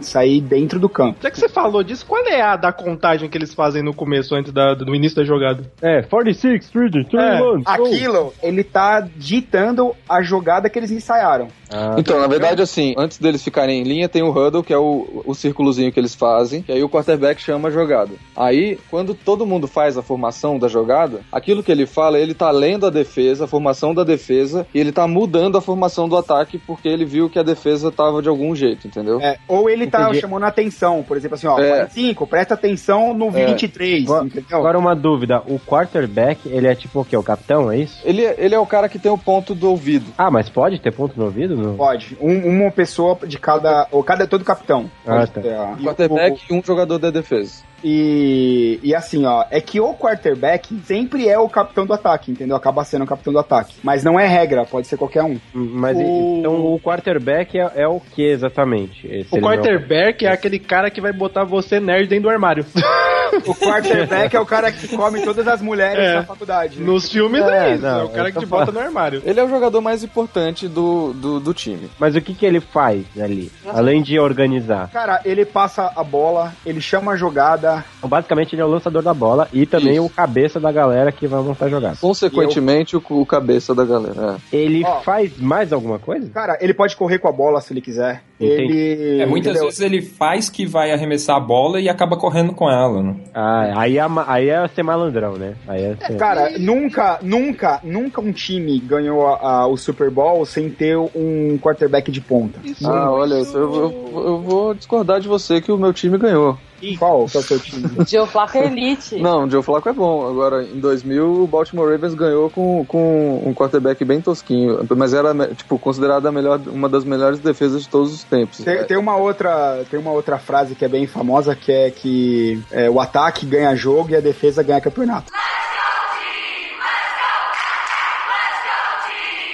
E: sair dentro do campo.
A: Já que você falou disso, qual é a da contagem que eles fazem no começo, antes da, do início da jogada?
G: É, 46, 30, 31,
A: É,
G: go.
E: Aquilo, ele tá ditando a jogada que eles ensaiaram.
G: Ah,
H: Então, na verdade, assim, antes deles ficarem em linha, tem o huddle, que é o, o círculozinho que eles fazem, que aí o quarterback chama a jogada. Aí, quando todo mundo faz a formação da jogada, aquilo que ele fala, ele tá lendo a defesa, a formação da defesa, e ele tá mudando a formação do ataque, porque ele viu que a defesa tava de algum jeito, entendeu?
E: É, ou ele tá
G: Entendi.
E: chamando a atenção, por exemplo, assim, ó,
H: É.
E: 45, presta atenção no
H: É.
E: 23,
G: Agora-
E: entendeu?
G: Agora uma dúvida, o quarterback, ele é tipo o quê? O capitão, é isso?
H: Ele, ele é o cara que tem o ponto do ouvido.
G: Ah, mas pode ter ponto no ouvido? Não?
E: Pode. Um- uma pessoa de cada. Ou cada todo capitão.
G: Ah,
E: Pode
G: tá.
E: ter, ó.
H: Quarterback e um jogador da defesa.
E: E, e assim, ó, é que o quarterback sempre é o capitão do ataque, entendeu? Acaba sendo o capitão do ataque. Mas não é regra, pode ser qualquer um.
G: Mas
A: O-
G: então o quarterback é, é o que exatamente? Esse
A: O
G: não-
A: quarterback é aquele cara que vai botar você nerd dentro do armário.
E: O quarterback é o cara que come todas as mulheres
A: É.
E: da faculdade.
A: Nos filmes é,
G: É,
A: isso,
G: não,
A: é o cara que te bota
G: falando.
A: no armário.
H: Ele é o jogador mais importante do, do, do time.
G: Mas o que, que ele faz ali? Além de organizar.
E: Cara, ele passa a bola, ele chama a jogada.
G: Então, basicamente ele é o lançador da bola e também
H: Isso.
G: o cabeça da galera que vai montar a jogada.
H: Consequentemente, o, o cabeça da galera. é.
G: Ele
E: Ó.
G: faz mais alguma coisa?
E: Cara, ele pode correr com a bola se ele quiser.
G: Entendi.
E: Ele.
F: É, muitas
E: entendeu?
F: vezes ele faz que vai arremessar a bola e acaba correndo com ela, né?
G: Ah, aí é, aí é ser malandrão, né? Aí é ser...
E: Cara, nunca, nunca, nunca um time ganhou a- a- o Super Bowl sem ter um quarterback de ponta.
H: Ah, olha, eu, eu- eu vou discordar de você que o meu time ganhou.
E: Qual que é o seu time?
N: Joe Flacco é elite.
H: Não, o Joe Flacco é bom. Agora, em 2000, o Baltimore Ravens ganhou com, com um quarterback bem tosquinho. Mas era, tipo, considerada a melhor, uma das melhores defesas de todos os tempos.
E: Tem, tem uma outra, tem uma outra frase que é bem famosa que é que é, o ataque ganha jogo e a defesa ganha campeonato.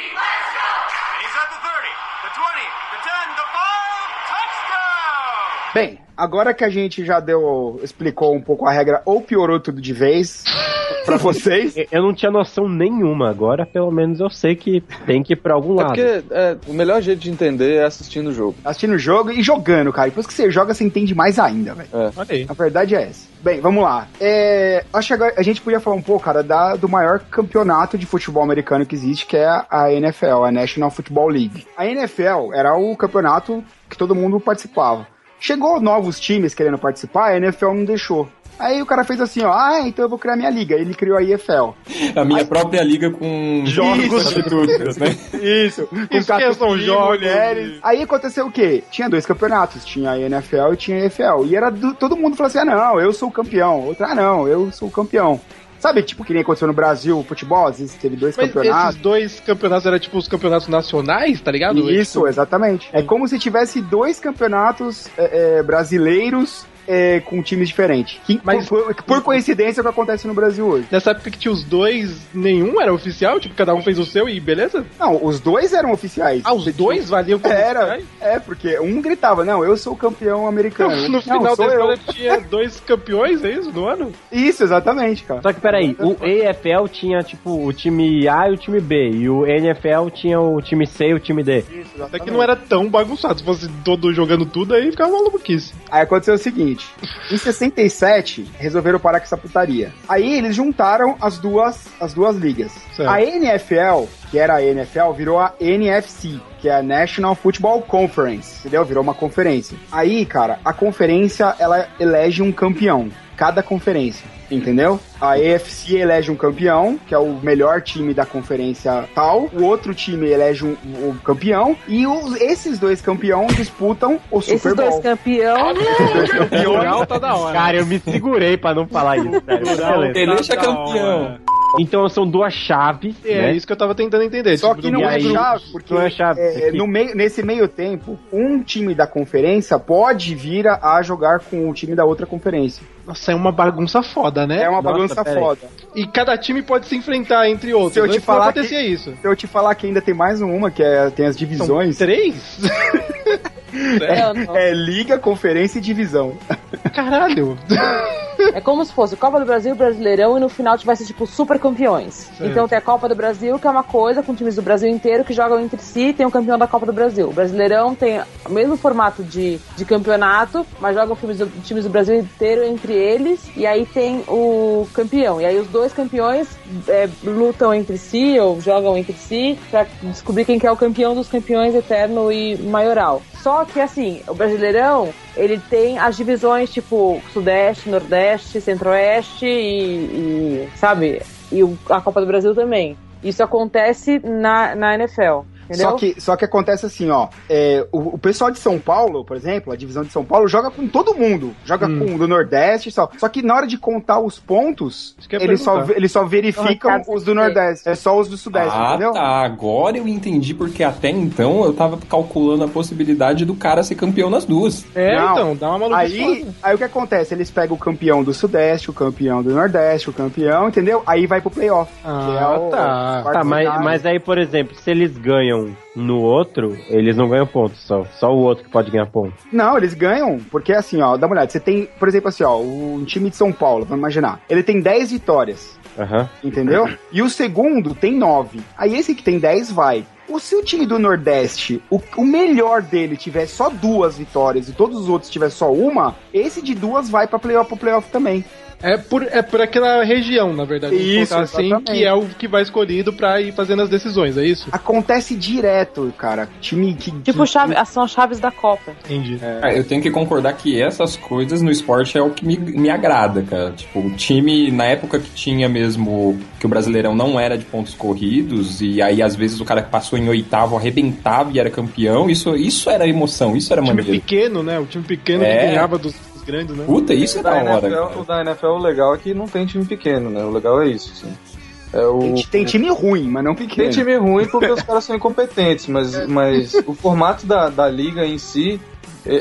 B: He's at the 30, the 20, the 10, the 5, touchdown!
E: Bem, agora que a gente já deu, explicou um pouco a regra ou piorou tudo de vez pra vocês.
G: Eu não tinha noção nenhuma, agora pelo menos eu sei que tem que ir pra algum
H: É
G: lado.
H: porque é, o melhor jeito de entender é assistindo o jogo.
E: Assistindo o jogo e jogando, cara. Depois que você joga, você entende mais ainda, velho.
H: É.
A: Aí.
E: A verdade é essa. Bem, vamos lá. É, acho que agora a gente podia falar um pouco, cara, da, do maior campeonato de futebol americano que existe, que é a NFL, a National Football League. A NFL era o campeonato que todo mundo participava. Chegou novos times querendo participar, a NFL não deixou. Aí o cara fez assim, ó, ah, então eu vou criar minha liga. Ele criou a EFL.
F: A minha própria liga com
E: Jogos.
F: substitutos, né?
E: Isso, com catupiry,
A: jogos.
E: mulheres. Aí aconteceu o quê? Tinha dois campeonatos, tinha a NFL e tinha a EFL. E era do- todo mundo falou assim: ah, não, eu sou o campeão. Outra, ah, não, eu sou o campeão. Sabe, tipo, que nem aconteceu no Brasil, futebol, às vezes teve dois
A: Mas
E: campeonatos.
A: esses dois campeonatos eram tipo os campeonatos nacionais, tá ligado?
E: Isso, exatamente. É como se tivesse dois campeonatos é, é, brasileiros é, com times diferentes. Que,
A: Mas-
E: por, por- por coincidência, é o que acontece no Brasil hoje.
A: Nessa época que tinha os dois, nenhum era oficial? Tipo, cada um fez o seu e beleza?
E: Não, os dois eram oficiais.
A: Ah, os dois valiam como
E: Era,
A: oficiais?
E: é, porque um gritava, não, eu sou o campeão americano.
A: No
E: Não,
A: final da história tinha dois campeões, é isso, no ano?
E: Isso, exatamente, cara.
G: Só que peraí, o EFL tinha tipo o time A e o time B, e o NFL tinha o time C e o time D.
A: Até que não era tão bagunçado. Se fosse todo jogando tudo, aí ficava uma maluquice.
E: Aí aconteceu o seguinte: em 67, resolveram parar com essa putaria. Aí eles juntaram as duas, as duas ligas.
A: Certo.
E: A NFL, que era a NFL, virou a NFC, que é a National Football Conference, entendeu? Virou uma conferência. Aí, cara, a conferência ela elege um campeão, cada conferência. Entendeu? A AFC elege um campeão, que é o melhor time da conferência tal. O outro time elege um, um campeão. E os- esses dois campeões disputam o Super
N: Esses
E: Bowl.
N: dois campeões.
E: Esses dois campeões.
A: Tá da hora.
G: Cara, eu me segurei pra não falar isso, sério. Beleza.
F: Ele é
A: da
F: campeão.
G: Então são duas chaves,
A: É
G: né?
A: isso que eu tava tentando entender.
E: Só
A: tipo,
E: que não é
G: aí,
E: chave, porque
G: não é chave,
E: é,
G: é que-
E: no meio, nesse meio tempo, um time da conferência pode vir a, a jogar com o time da outra conferência.
A: Nossa, é uma bagunça foda, né?
E: É uma
G: Nossa,
E: bagunça
G: aí.
E: foda.
A: E cada time pode se enfrentar entre outros.
E: Se eu te falar
A: acontecia isso.
E: Se eu te falar que ainda tem mais uma, que é, tem as
A: São
E: divisões,
A: três?
N: Não.
E: é liga, conferência e divisão.
A: Caralho.
N: É como se fosse Copa do Brasil, Brasileirão e no final tivesse tipo super campeões.
A: Certo.
N: Então tem a Copa do Brasil, que é uma coisa com times do Brasil inteiro que jogam entre si, tem o campeão da Copa do Brasil. O Brasileirão tem o mesmo formato de, de campeonato, mas jogam times do, times do Brasil inteiro entre eles, e aí tem o campeão. E aí os dois campeões é, lutam entre si ou jogam entre si pra descobrir quem que é o campeão dos campeões eterno e maioral. Só que assim, o Brasileirão, ele tem as divisões tipo Sudeste, Nordeste, Centro-Oeste e, e, sabe? E a Copa do Brasil também. Isso acontece na, na NFL. Entendeu?
E: Só que, só que acontece assim, ó. é, o, o pessoal de São Paulo, por exemplo, a divisão de São Paulo, joga com todo mundo. Joga
A: Hum.
E: com o do Nordeste e só. Só que na hora de contar os pontos, eles só, eles só verificam os do Nordeste. É só os do Sudeste,
F: Ah,
E: entendeu?
F: tá. Agora eu entendi porque até então eu tava calculando a possibilidade do cara ser campeão nas duas.
A: É,
E: Não.
A: então, dá uma maluquice
E: Aí,
A: foda.
E: aí o que acontece? Eles pegam o campeão do Sudeste, o campeão do Nordeste, o campeão, entendeu? Aí vai pro playoff.
A: Ah,
E: que é o-
A: tá.
G: Tá, mas, mas aí, por exemplo, se eles ganham no outro, eles não ganham pontos só. Só o outro que pode ganhar pontos.
E: Não, eles ganham, porque assim, ó, dá uma olhada. Você tem, por exemplo, assim, ó, o time de São Paulo, vamos imaginar. Ele tem 10 vitórias,
G: Aham.
E: entendeu? E o segundo tem 9. Aí esse que tem 10 vai. O seu time do Nordeste, o, o melhor dele tiver só duas vitórias e todos os outros tiver só uma, esse de duas vai pra playoff, pro playoff também.
A: É por, é por aquela região, na verdade.
E: Isso,
A: assim,
E: exatamente.
A: que é o que vai escolhido pra ir fazendo as decisões, é isso?
E: Acontece direto, cara. Time que.
N: Tipo,
E: que-
N: chave, são as chaves da Copa.
A: Entendi.
F: Ah, eu tenho que concordar que essas coisas no esporte é o que me, me agrada, cara. Tipo, o time, na época que tinha mesmo, que o Brasileirão não era de pontos corridos, e aí às vezes o cara que passou em oitavo arrebentava e era campeão, isso, isso era emoção, isso era
A: time
F: maneiro.
A: pequeno, né? O time pequeno
F: É.
A: que ganhava dos grandes, né?
F: Puta, isso é da
H: da
F: hora.
H: NFL,
F: cara.
H: o da NFL, o legal é que não tem time pequeno, né? O legal é isso, assim. É o,
E: Tem, tem time ruim, mas não
H: Tem
E: pequeno.
H: time ruim porque os caras são incompetentes, mas, mas o formato da, da liga em si,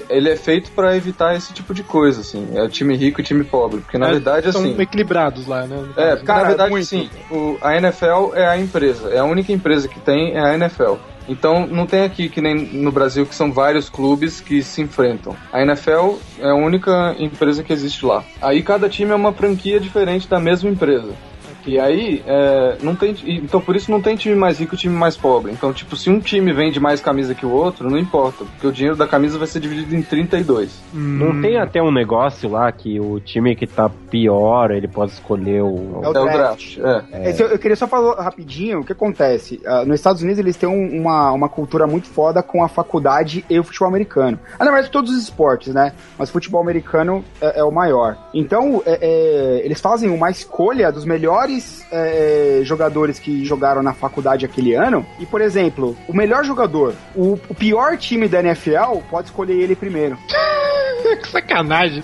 H: ele é feito pra evitar esse tipo de coisa, assim. É time rico e time pobre. Porque na
A: É,
H: verdade,
A: São
H: assim.
A: equilibrados lá, né?
H: É, porque na verdade, sim, o, a NFL é a empresa. É a única empresa que tem, é a NFL. Então, não tem aqui, que nem no Brasil, que são vários clubes que se enfrentam. A NFL é a única empresa que existe lá. Aí cada time é uma franquia diferente da mesma empresa. E aí, é, não tem. Então por isso não tem time mais rico e time mais pobre. Então, tipo, se um time vende mais camisa que o outro, não importa, porque o dinheiro da camisa vai ser dividido em 32.
G: Não tem até um negócio lá que o time que tá pior, ele pode escolher o.
E: É o draft.
H: É.
E: Esse eu, eu queria só falar rapidinho o que acontece. Ah, nos Estados Unidos eles têm um- uma, uma cultura muito foda com a faculdade e o futebol americano. Ah, na verdade, todos os esportes, né? Mas o futebol americano é, é o maior. Então, é- é, eles fazem uma escolha dos melhores é, jogadores que jogaram na faculdade aquele ano. E, por exemplo, o melhor jogador, o, o pior time da NFL, pode escolher ele primeiro.
A: que sacanagem.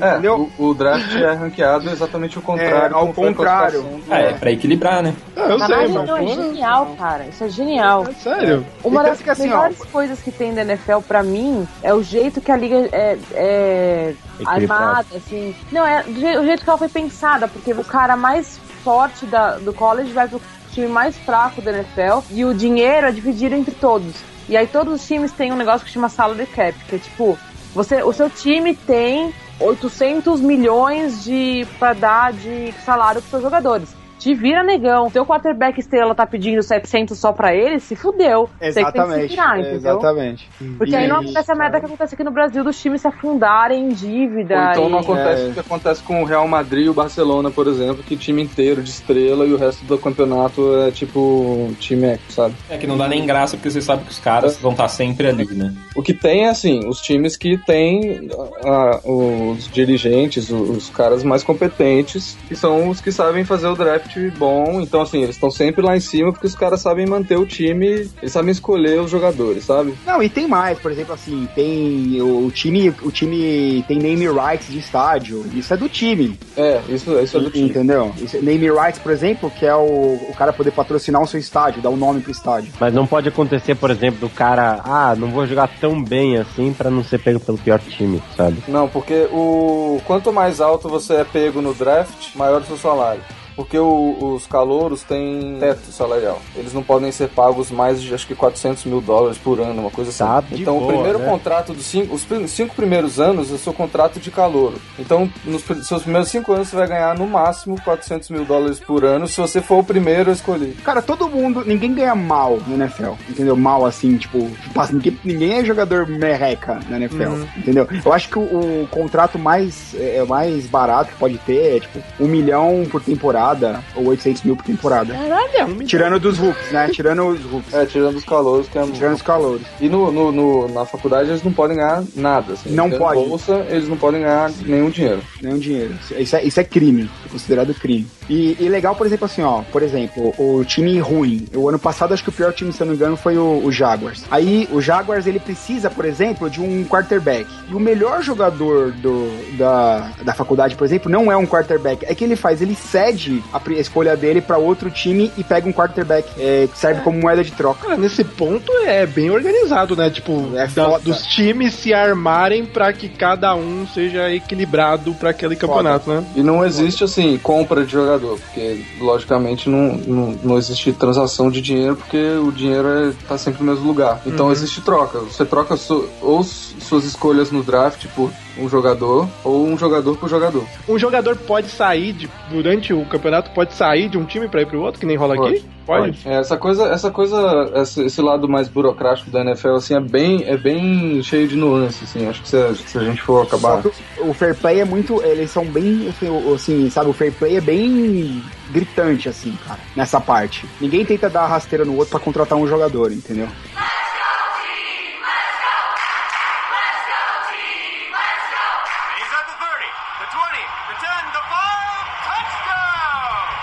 H: É, o, o draft é ranqueado exatamente o contrário.
E: É, ao contrário.
F: É, pra equilibrar, né?
A: eu
N: Caralho, não, é genial, cara. Isso é genial.
A: sério?
N: Uma
E: Então
N: das
E: assim,
N: melhores coisas que tem da NFL pra mim é o jeito que a liga é, é armada, assim. Não, é o jeito que ela foi pensada, porque o cara mais forte da, do college vai pro time mais fraco da NFL e o dinheiro é dividido entre todos. E aí todos os times têm um negócio que chama salary cap, que é tipo, você, o seu time tem 800 milhões de para dar de salário pros seus jogadores. Te vira negão. Teu quarterback estrela tá pedindo 700 só pra ele, se fudeu. Você que tem que se
E: Exatamente.
N: virar, entendeu?
E: Exatamente.
N: Porque aí não acontece a merda que acontece aqui no Brasil dos times se afundarem em dívida.
H: Ou então não
N: e-
H: acontece
E: É.
H: o que acontece com o Real Madrid e o Barcelona, por exemplo, que time inteiro de estrela e o resto do campeonato é tipo time eco, sabe?
F: É que não dá nem graça porque você sabe que os caras vão estar sempre ali, né?
H: O que tem é assim, os times que têm ah, os dirigentes, os, os caras mais competentes, que são os que sabem fazer o draft bom. Então, assim, eles estão sempre lá em cima porque os caras sabem manter o time, eles sabem escolher os jogadores, sabe?
E: Não, e tem mais, por exemplo, assim, tem o, o time, o time tem name rights de estádio. Isso é do time.
H: É, isso, isso é do time.
E: Entendeu? Isso, é- name rights, por exemplo, que é o, o cara poder patrocinar o seu estádio, dar um nome pro estádio.
G: Mas não pode acontecer, por exemplo, do cara, ah, não vou jogar tão bem assim pra não ser pego pelo pior time, sabe?
H: Não, porque o quanto mais alto você é pego no draft, maior o seu salário. Porque o- os calouros têm teto salarial. Eles não podem ser pagos mais de acho que 400 mil dólares por ano, uma coisa assim.
G: Tá
H: então o
G: boa,
H: primeiro
G: né?
H: contrato dos cinco, os cinco primeiros anos é o seu contrato de calouro. Então nos seus primeiros cinco anos você vai ganhar no máximo 400 mil dólares por ano se você for o primeiro a escolher.
E: Cara, todo mundo, ninguém ganha mal no NFL, entendeu? Mal assim, tipo, passa- ninguém, ninguém é jogador merreca na NFL,
A: Uhum.
E: entendeu? Eu acho que o, o contrato mais, é, mais barato que pode ter é, tipo, um milhão por temporada ou 800 mil por temporada.
A: Caralho.
E: Tirando dos hooks, né? Tirando os hooks.
H: É, tirando os calouros, que é
E: Tirando os calouros.
H: E no, no- no- na faculdade eles não podem ganhar nada. Assim.
E: Não pode.
H: bolsa, eles não podem ganhar nenhum dinheiro.
E: Nenhum dinheiro. Isso é, isso é crime. É considerado crime. E, e legal, por exemplo, assim, ó. Por exemplo, o time ruim. O ano passado, acho que o pior time, se eu não me engano, foi o, o Jaguars. Aí, o Jaguars, ele precisa, por exemplo, de um quarterback. E o melhor jogador do, da, da faculdade, por exemplo, não é um quarterback. É que ele faz, ele cede a, pri- a escolha dele pra outro time e pega um quarterback é, que serve como moeda de troca.
A: Cara, nesse ponto é bem organizado, né? Tipo,
E: É
A: da-
E: foda.
A: dos times se armarem pra que cada um seja equilibrado pra aquele campeonato, né?
H: E não existe, assim, compra de jogador, porque, logicamente, não, não, não existe transação de dinheiro, porque o dinheiro é, tá sempre no mesmo lugar. Então
A: Uhum.
H: existe troca. Você troca su- ou suas escolhas no draft por um jogador, ou um jogador por jogador.
A: Um jogador pode sair de- durante o campeonato, pode sair de um time pra ir pro outro, que nem rola aqui? Pode?
H: É, essa coisa, essa coisa, esse, lado mais burocrático da NFL, assim, é bem, é bem cheio de nuances, assim. Acho que se, a- se a gente for acabar...
E: Só que o, o fair play é muito. Eles são bem. Assim, o- assim, sabe? O fair play é bem gritante, assim, cara, nessa parte. Ninguém tenta dar rasteira no outro pra contratar um jogador, entendeu?
B: He's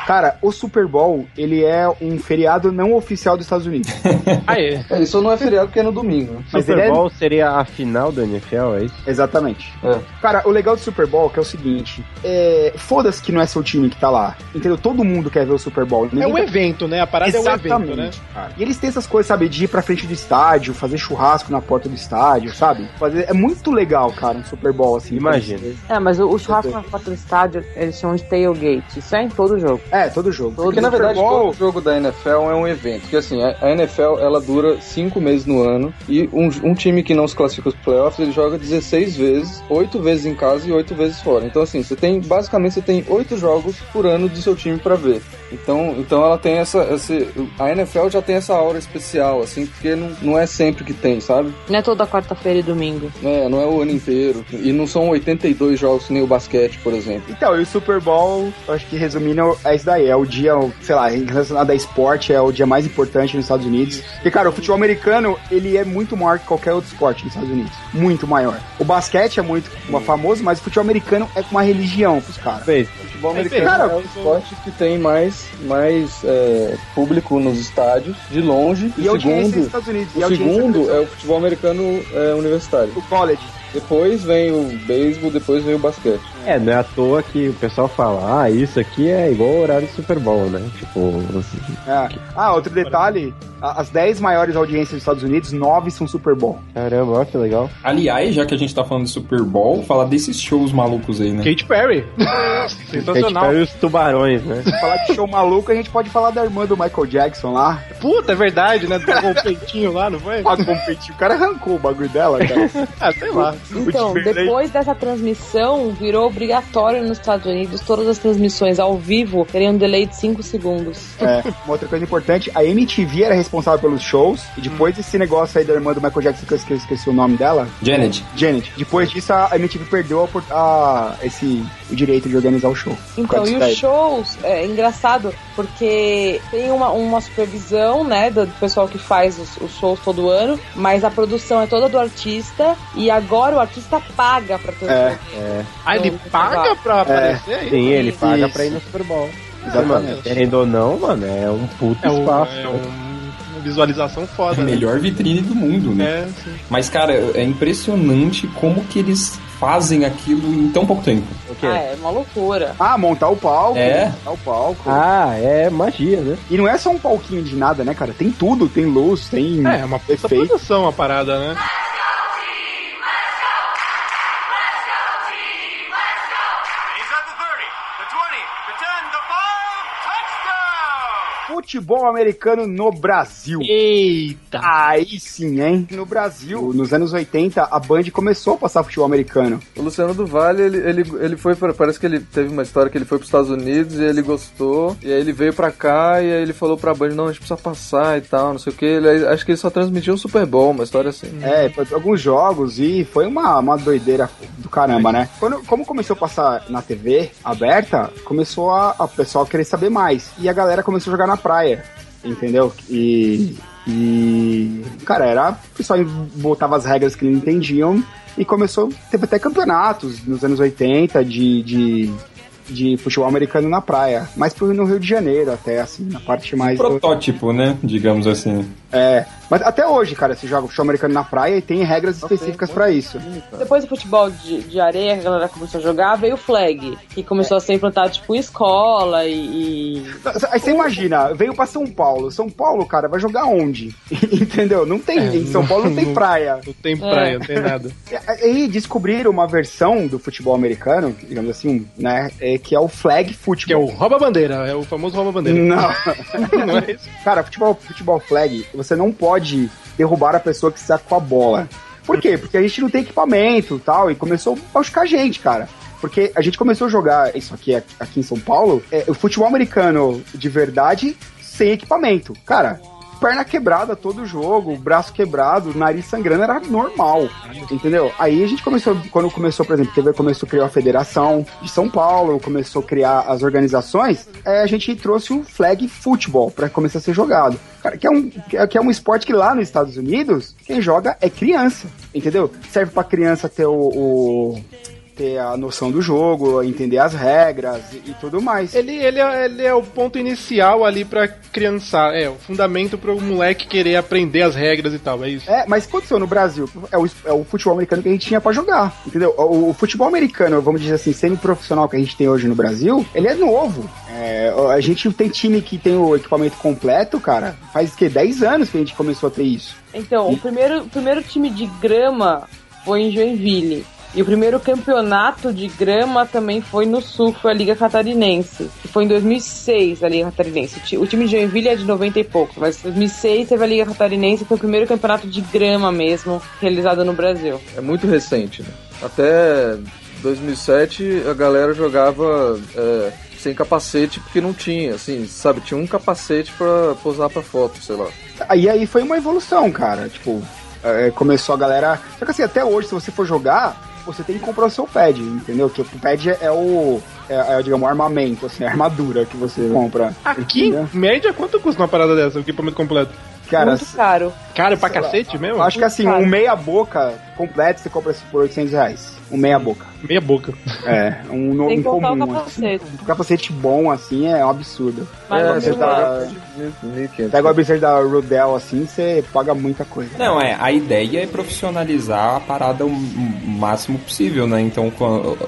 E: Cara, o Super Bowl, ele é um feriado não oficial dos Estados Unidos.
A: Ah, é.
H: É, isso não é feriado porque é no domingo.
E: Mas
G: Super
E: ele é-
G: Bowl seria a final da NFL, é isso?
E: Exatamente.
H: É.
E: Cara, o legal do Super Bowl que é o seguinte: é, foda-se que não é seu time que tá lá. Entendeu? Todo mundo quer ver o Super Bowl.
A: É
E: Ninguém
A: um
E: tá-
A: evento, né? A parada é um evento, né?
E: cara. E eles têm essas coisas, sabe, de ir pra frente do estádio, fazer churrasco na porta do estádio, sabe? Fazer... É muito legal, cara, um Super Bowl assim.
G: Imagina.
N: É, mas o, o churrasco na porta do estádio, eles chamam de tailgate. Isso é em todo jogo.
E: É, É, todo jogo.
H: Porque na verdade todo jogo da NFL é um evento. Porque assim, a NFL ela dura cinco meses no ano e um, um time que não se classifica para playoffs ele joga 16 vezes, oito vezes em casa e oito vezes fora. Então assim, você tem basicamente você tem oito jogos por ano do seu time para ver. Então, então ela tem essa, esse, a NFL já tem essa aura especial assim, porque não, não é sempre que tem, sabe?
N: Não é toda quarta-feira e domingo.
H: É, não é o ano inteiro e não são 82 jogos que nem o basquete, por exemplo.
E: Então, e o Super Bowl, eu acho que resumindo, é daí. É o dia, sei lá, relacionado a esporte, é o dia mais importante nos Estados Unidos. Porque, cara, o futebol americano, ele é muito maior que qualquer outro esporte nos Estados Unidos. Muito maior. O basquete é muito famoso, mas o futebol americano é uma religião pros caras.
H: Futebol americano
E: Cara,
H: é o esporte que tem mais, mais é, público nos estádios, de longe.
E: E
H: o
E: audiência
H: segundo,
E: nos Estados Unidos. E
H: o segundo é o futebol americano é, universitário.
E: O college.
H: Depois vem o beisebol, depois vem o basquete.
G: É, não é à toa que o pessoal fala, ah, isso aqui é igual o horário do Super Bowl, né? Tipo, assim,
E: É. Ah, outro detalhe: a- as 10 maiores audiências dos Estados Unidos, 9 são Super Bowl.
G: caramba, olha que legal.
F: Aliás, já que a gente tá falando de Super Bowl, falar desses shows malucos aí, né?
A: Katy Perry.
G: Katy
A: Sensacional.
G: Perry e os tubarões, né?
E: Se falar de show maluco, a gente pode falar da irmã do Michael Jackson lá.
A: Puta, é verdade, né? Pegou o peitinho lá, não foi?
E: Pagou um peitinho. O cara arrancou o bagulho dela, cara.
A: ah, sei lá.
N: Então, depois dessa transmissão, virou obrigatório nos Estados Unidos todas as transmissões ao vivo terem um delay de 5 segundos.
E: É, uma outra coisa importante, a MTV era responsável pelos shows, e depois desse negócio aí da irmã do Michael Jackson, que eu esqueci, esqueci o nome dela,
F: Janet.
E: Janet, depois disso a MTV perdeu a, a- esse, o direito de organizar o show.
N: Então, e os shows, é engraçado, porque tem uma, uma supervisão, né, do pessoal que faz os, os shows todo ano, mas a produção é toda do artista, e agora o artista paga pra ter
E: É.
G: É.
A: Ah, ele
N: Então,
A: paga pra
E: É.
A: aparecer? aí?
G: Sim, ele paga
E: Isso.
G: pra ir no Super Bowl.
E: Exatamente.
G: Querendo ou não, mano, é um puto
A: É, um,
G: espaço.
A: é um- uma visualização
F: A
A: foda. né?
F: melhor vitrine do mundo, né?
A: É.
F: Mas, cara, é impressionante como que eles fazem aquilo em tão pouco tempo.
G: O quê?
N: Ah, é uma loucura.
E: Ah, montar o palco.
F: É.
E: Montar o palco.
G: Ah, é magia, né?
E: E não é só um palquinho de nada, né, cara? Tem tudo, tem luz, tem
A: É, é uma puta produção a parada, né?
E: Futebol americano no Brasil.
A: Eita!
E: Aí sim, hein? No Brasil, nos anos 80, a Band começou a passar futebol americano.
H: O Luciano do Vale, ele, ele, ele foi pra, Parece que ele teve uma história que ele foi pros Estados Unidos e ele gostou. E aí ele veio pra cá e aí ele falou pra Band: não, a gente precisa passar e tal, não sei o que. Ele, acho que ele só transmitiu um Super Bowl, uma história assim.
E: É, foi alguns jogos e foi uma, uma doideira do caramba, né? Quando, como começou a passar na TV aberta, começou a, a pessoal querer saber mais. E a galera começou a jogar na praia, entendeu? E. E. Cara, era. O pessoal botava as regras que não entendiam e começou. Teve até campeonatos nos anos 80 de. de de futebol americano na praia, mas no Rio de Janeiro até, assim, na parte mais... do-
F: Protótipo, né? Digamos assim.
E: É, mas até hoje, cara, se joga futebol americano na praia e tem regras específicas pra isso.
N: Depois do futebol de, de areia, a galera começou a jogar, veio o flag, que começou a ser implantado tipo em escola e. e-
E: Aí você imagina, veio pra São Paulo. São Paulo, cara, vai jogar onde? Entendeu? Não tem.
A: É,
E: em São Paulo não tem praia.
A: Não tem praia, não tem nada.
E: E aí descobriram uma versão do futebol americano, digamos assim, né? é, que é o flag
A: Que é
E: futebol.
A: o rouba-bandeira, é o famoso rouba-bandeira.
E: Não.
A: Não é isso?
E: Cara, futebol, futebol flag, você não pode derrubar a pessoa que está com a bola. Por quê? Porque a gente não tem equipamento tal, e começou a machucar a gente, cara. Porque a gente começou a jogar isso aqui, aqui em São Paulo, é, o futebol americano de verdade, sem equipamento. Cara, perna quebrada todo jogo, braço quebrado, nariz sangrando, era normal, entendeu? Aí a gente começou, quando começou, por exemplo, teve, começou a criar a Federação de São Paulo, começou a criar as organizações, é, a gente trouxe o flag futebol para começar a ser jogado. Cara, que é, um, que é- um esporte que lá nos Estados Unidos, quem joga é criança, entendeu? Serve pra criança ter o- o ter a noção do jogo, entender as regras e, e tudo mais.
A: Ele, ele, é, ele é o ponto inicial ali pra criançar. É, o fundamento pro moleque querer aprender as regras e tal, é isso.
E: É, mas o que aconteceu no Brasil? É o, é o futebol americano que a gente tinha pra jogar, entendeu? O, o futebol americano, vamos dizer assim, semi-profissional que a gente tem hoje no Brasil, ele é novo. É, a gente tem time que tem o equipamento completo, cara, faz que 10 anos que a gente começou a ter isso.
N: Então, o primeiro, o primeiro time de grama foi em Joinville. E o primeiro campeonato de grama também foi no Sul, foi a Liga Catarinense, que foi em 2006 a Liga Catarinense. O ti- O time de Joinville é de 90 e pouco, mas em 2006 teve a Liga Catarinense, que foi o primeiro campeonato de grama mesmo realizado no Brasil.
H: É muito recente, né? Até 2007 a galera jogava é, sem capacete porque não tinha, assim, sabe? Tinha um capacete pra posar pra foto, sei lá.
E: Aí aí foi uma evolução, cara. Tipo, é, começou a galera. Só que assim, até hoje, se você for jogar, você tem que comprar o seu pad, entendeu? Que o pad é o. É, é, digamos, o armamento, assim, a armadura que você compra.
A: Aqui,
E: Entendeu?
A: média, quanto custa uma parada dessa, o equipamento completo?
E: Cara,
N: Muito caro.
A: Caro pra
E: sei lá,
A: cacete mesmo?
E: Acho que assim, um meia boca completo você compra por 800 reais. Um meia boca.
A: Meia boca.
E: É, um, no,
N: Sem
E: um
N: contar o
E: comum.
N: capacete.
E: Assim. Um capacete bom, assim, é um absurdo.
N: Mas
E: é, você tá,
H: 1.500.
E: pega o absurdo da Rudel, assim, você paga muita coisa.
F: Não, é, a ideia é profissionalizar a parada o máximo possível, né? Então,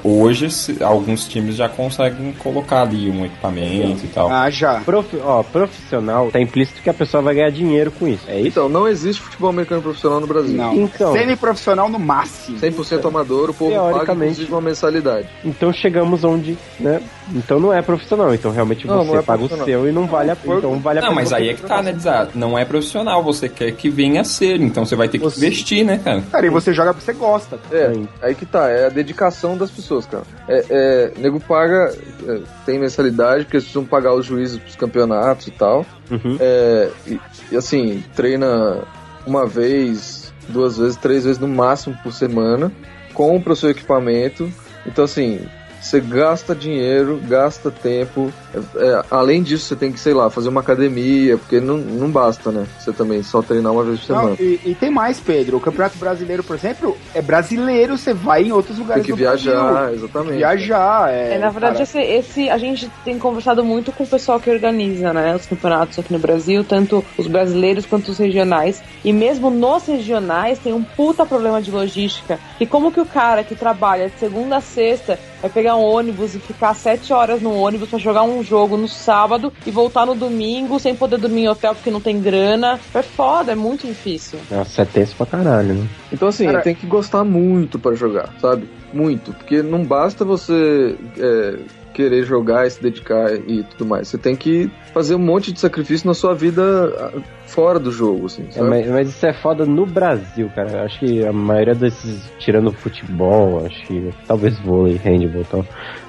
F: hoje, alguns times já conseguem colocar ali um equipamento e tal.
E: Ah, já.
G: Profi- ó, profissional, tá implícito que a pessoa vai ganhar dinheiro com isso. É isso?
H: Então, não existe futebol americano profissional no Brasil.
E: Não.
G: Então.
E: Semi-profissional no máximo.
H: 100% amador, o povo paga Inclusive uma mensalidade.
G: Então chegamos onde, né? Então não é profissional. Então realmente
H: Não,
G: você
H: não é
G: paga o seu e não vale a
H: for-
G: Então vale a
F: Não,
G: pena
F: mas aí é que tá, né? Não é profissional, você quer que venha a ser, então você vai ter que
E: Você-
F: investir, né, cara?
E: Cara, e você joga porque você gosta.
H: É,
G: Sim.
H: aí que tá, é a dedicação das pessoas, cara. É, é, nego paga, é, tem mensalidade, porque eles precisam pagar os juízes pros campeonatos e tal.
G: Uhum.
H: É, e, e, assim, treina uma vez, duas vezes, três vezes no máximo por semana, compra o seu equipamento. Então, assim, você gasta dinheiro, gasta tempo. É, é, além disso, você tem que, sei lá, fazer uma academia, porque não, não basta, né? Você também só treinar uma vez por semana.
E: Não, e, e tem mais, Pedro. O Campeonato Brasileiro, por exemplo, é brasileiro, você vai em outros
H: Tem
E: lugares
H: que
E: do
H: viajar,
E: Brasil.
H: exatamente.
E: Viajar, é.
N: É, na verdade, esse, esse- a gente tem conversado muito com o pessoal que organiza né, os campeonatos aqui no Brasil, tanto os brasileiros quanto os regionais. E mesmo nos regionais tem um puta problema de logística. E como que o cara que trabalha de segunda a sexta vai pegar um ônibus e ficar sete horas no ônibus pra jogar um jogo no sábado e voltar no domingo sem poder dormir em hotel porque não tem grana? É foda, é muito difícil.
G: Nossa, é tenso pra caralho, né?
H: Então, assim,
E: Cara-
H: tem que gostar muito pra jogar, sabe? Muito. Porque não basta você é, querer jogar e se dedicar e tudo mais. Você tem que fazer um monte de sacrifício na sua vida ah, fora do jogo, assim,
G: É, mas, mas isso é foda no Brasil, cara. Eu acho que a maioria desses, tirando futebol, acho que talvez vôlei, handball tal,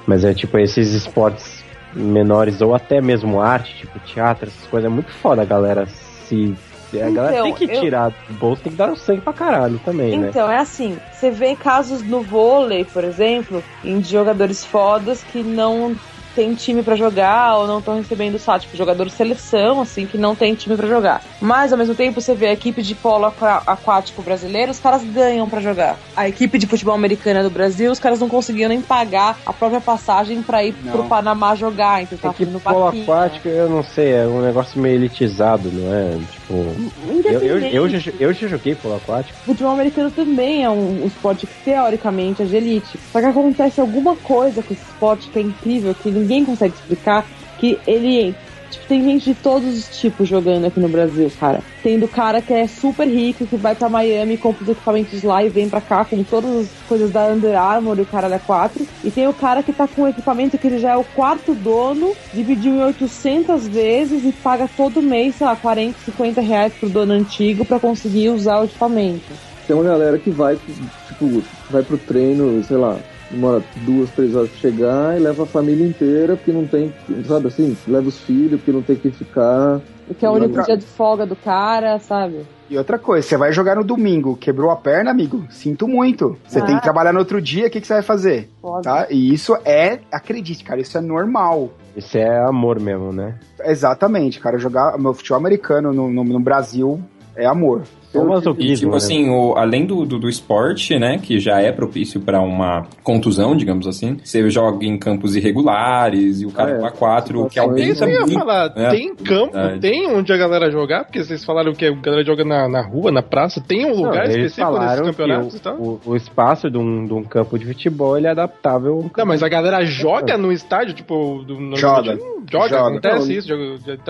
G: mas é tipo esses esportes menores ou até mesmo arte, tipo teatro, essas coisas, é muito foda a galera se. A galera
N: Então,
G: tem que
N: eu-
G: tirar do bolso, tem que dar o sangue pra caralho também, né?
N: Então, é assim, você vê casos no vôlei, por exemplo, em jogadores fodas que não tem time pra jogar ou não estão recebendo salário, tipo jogador de seleção, assim, que não tem time pra jogar. Mas ao mesmo tempo você vê a equipe de polo aquático brasileiro, os caras ganham pra jogar. A equipe de futebol americana do Brasil, os caras não conseguiam nem pagar a própria passagem pra ir
E: Não.
N: pro Panamá jogar, então tá no
G: polo aquático, eu não sei, é um negócio meio elitizado, não é? Tipo. Eu, eu, eu, já, eu já joguei polo aquático.
N: Futebol americano também é um, um esporte que teoricamente é de elite. Só que acontece alguma coisa com esse esporte que é incrível, que ninguém consegue explicar, que ele. Tipo, tem gente de todos os tipos jogando aqui no Brasil, cara. Tem do cara que é super rico, que vai pra Miami, compra os equipamentos lá e vem pra cá com todas as coisas da Under Armour e o cara da 4. E tem o cara que tá com um equipamento que ele já é o quarto dono, dividiu em 800 vezes e paga todo mês, sei lá, 40, 50 reais pro dono antigo pra conseguir usar o equipamento.
H: Tem uma galera que vai, tipo, vai pro treino, sei lá, demora duas, três horas pra chegar e leva a família inteira porque não tem, sabe assim, leva os filhos porque não tem que ficar.
N: Que é o único dia de folga do cara, sabe?
E: E outra coisa, você vai jogar no domingo, quebrou a perna, amigo? Sinto muito. Você
N: Ah.
E: tem que trabalhar no outro dia, o que, que você vai fazer?
N: Foda.
E: Tá? E isso é, acredite, cara, isso é normal.
G: Isso é amor mesmo, né?
E: Exatamente, cara. Jogar meu futebol americano no, no, no Brasil é amor.
G: É um
F: E,
G: masoquismo,
F: tipo
G: né?
F: assim, o- além do, do, do esporte, né, que já é propício pra uma contusão, digamos assim, você joga em campos irregulares e o cara
H: É,
F: com a 4, que
H: situações-
A: É isso
F: aumenta
A: que eu ia
F: muito.
A: falar.
F: né?
A: Tem campo,
F: Verdade.
A: tem onde a galera jogar, porque vocês falaram que a galera joga na, na rua, na praça. Tem um
G: Não,
A: lugar
G: eles
A: específico nesses
G: falaram
A: campeonatos
G: que
A: e tal?
G: o, o, o espaço de um, de um campo de futebol ele é adaptável.
A: Não, mas a galera joga no estádio, tipo, do, no-
E: Joga.
A: Joga,
E: Joga.
A: acontece
E: Não,
A: isso. Joga,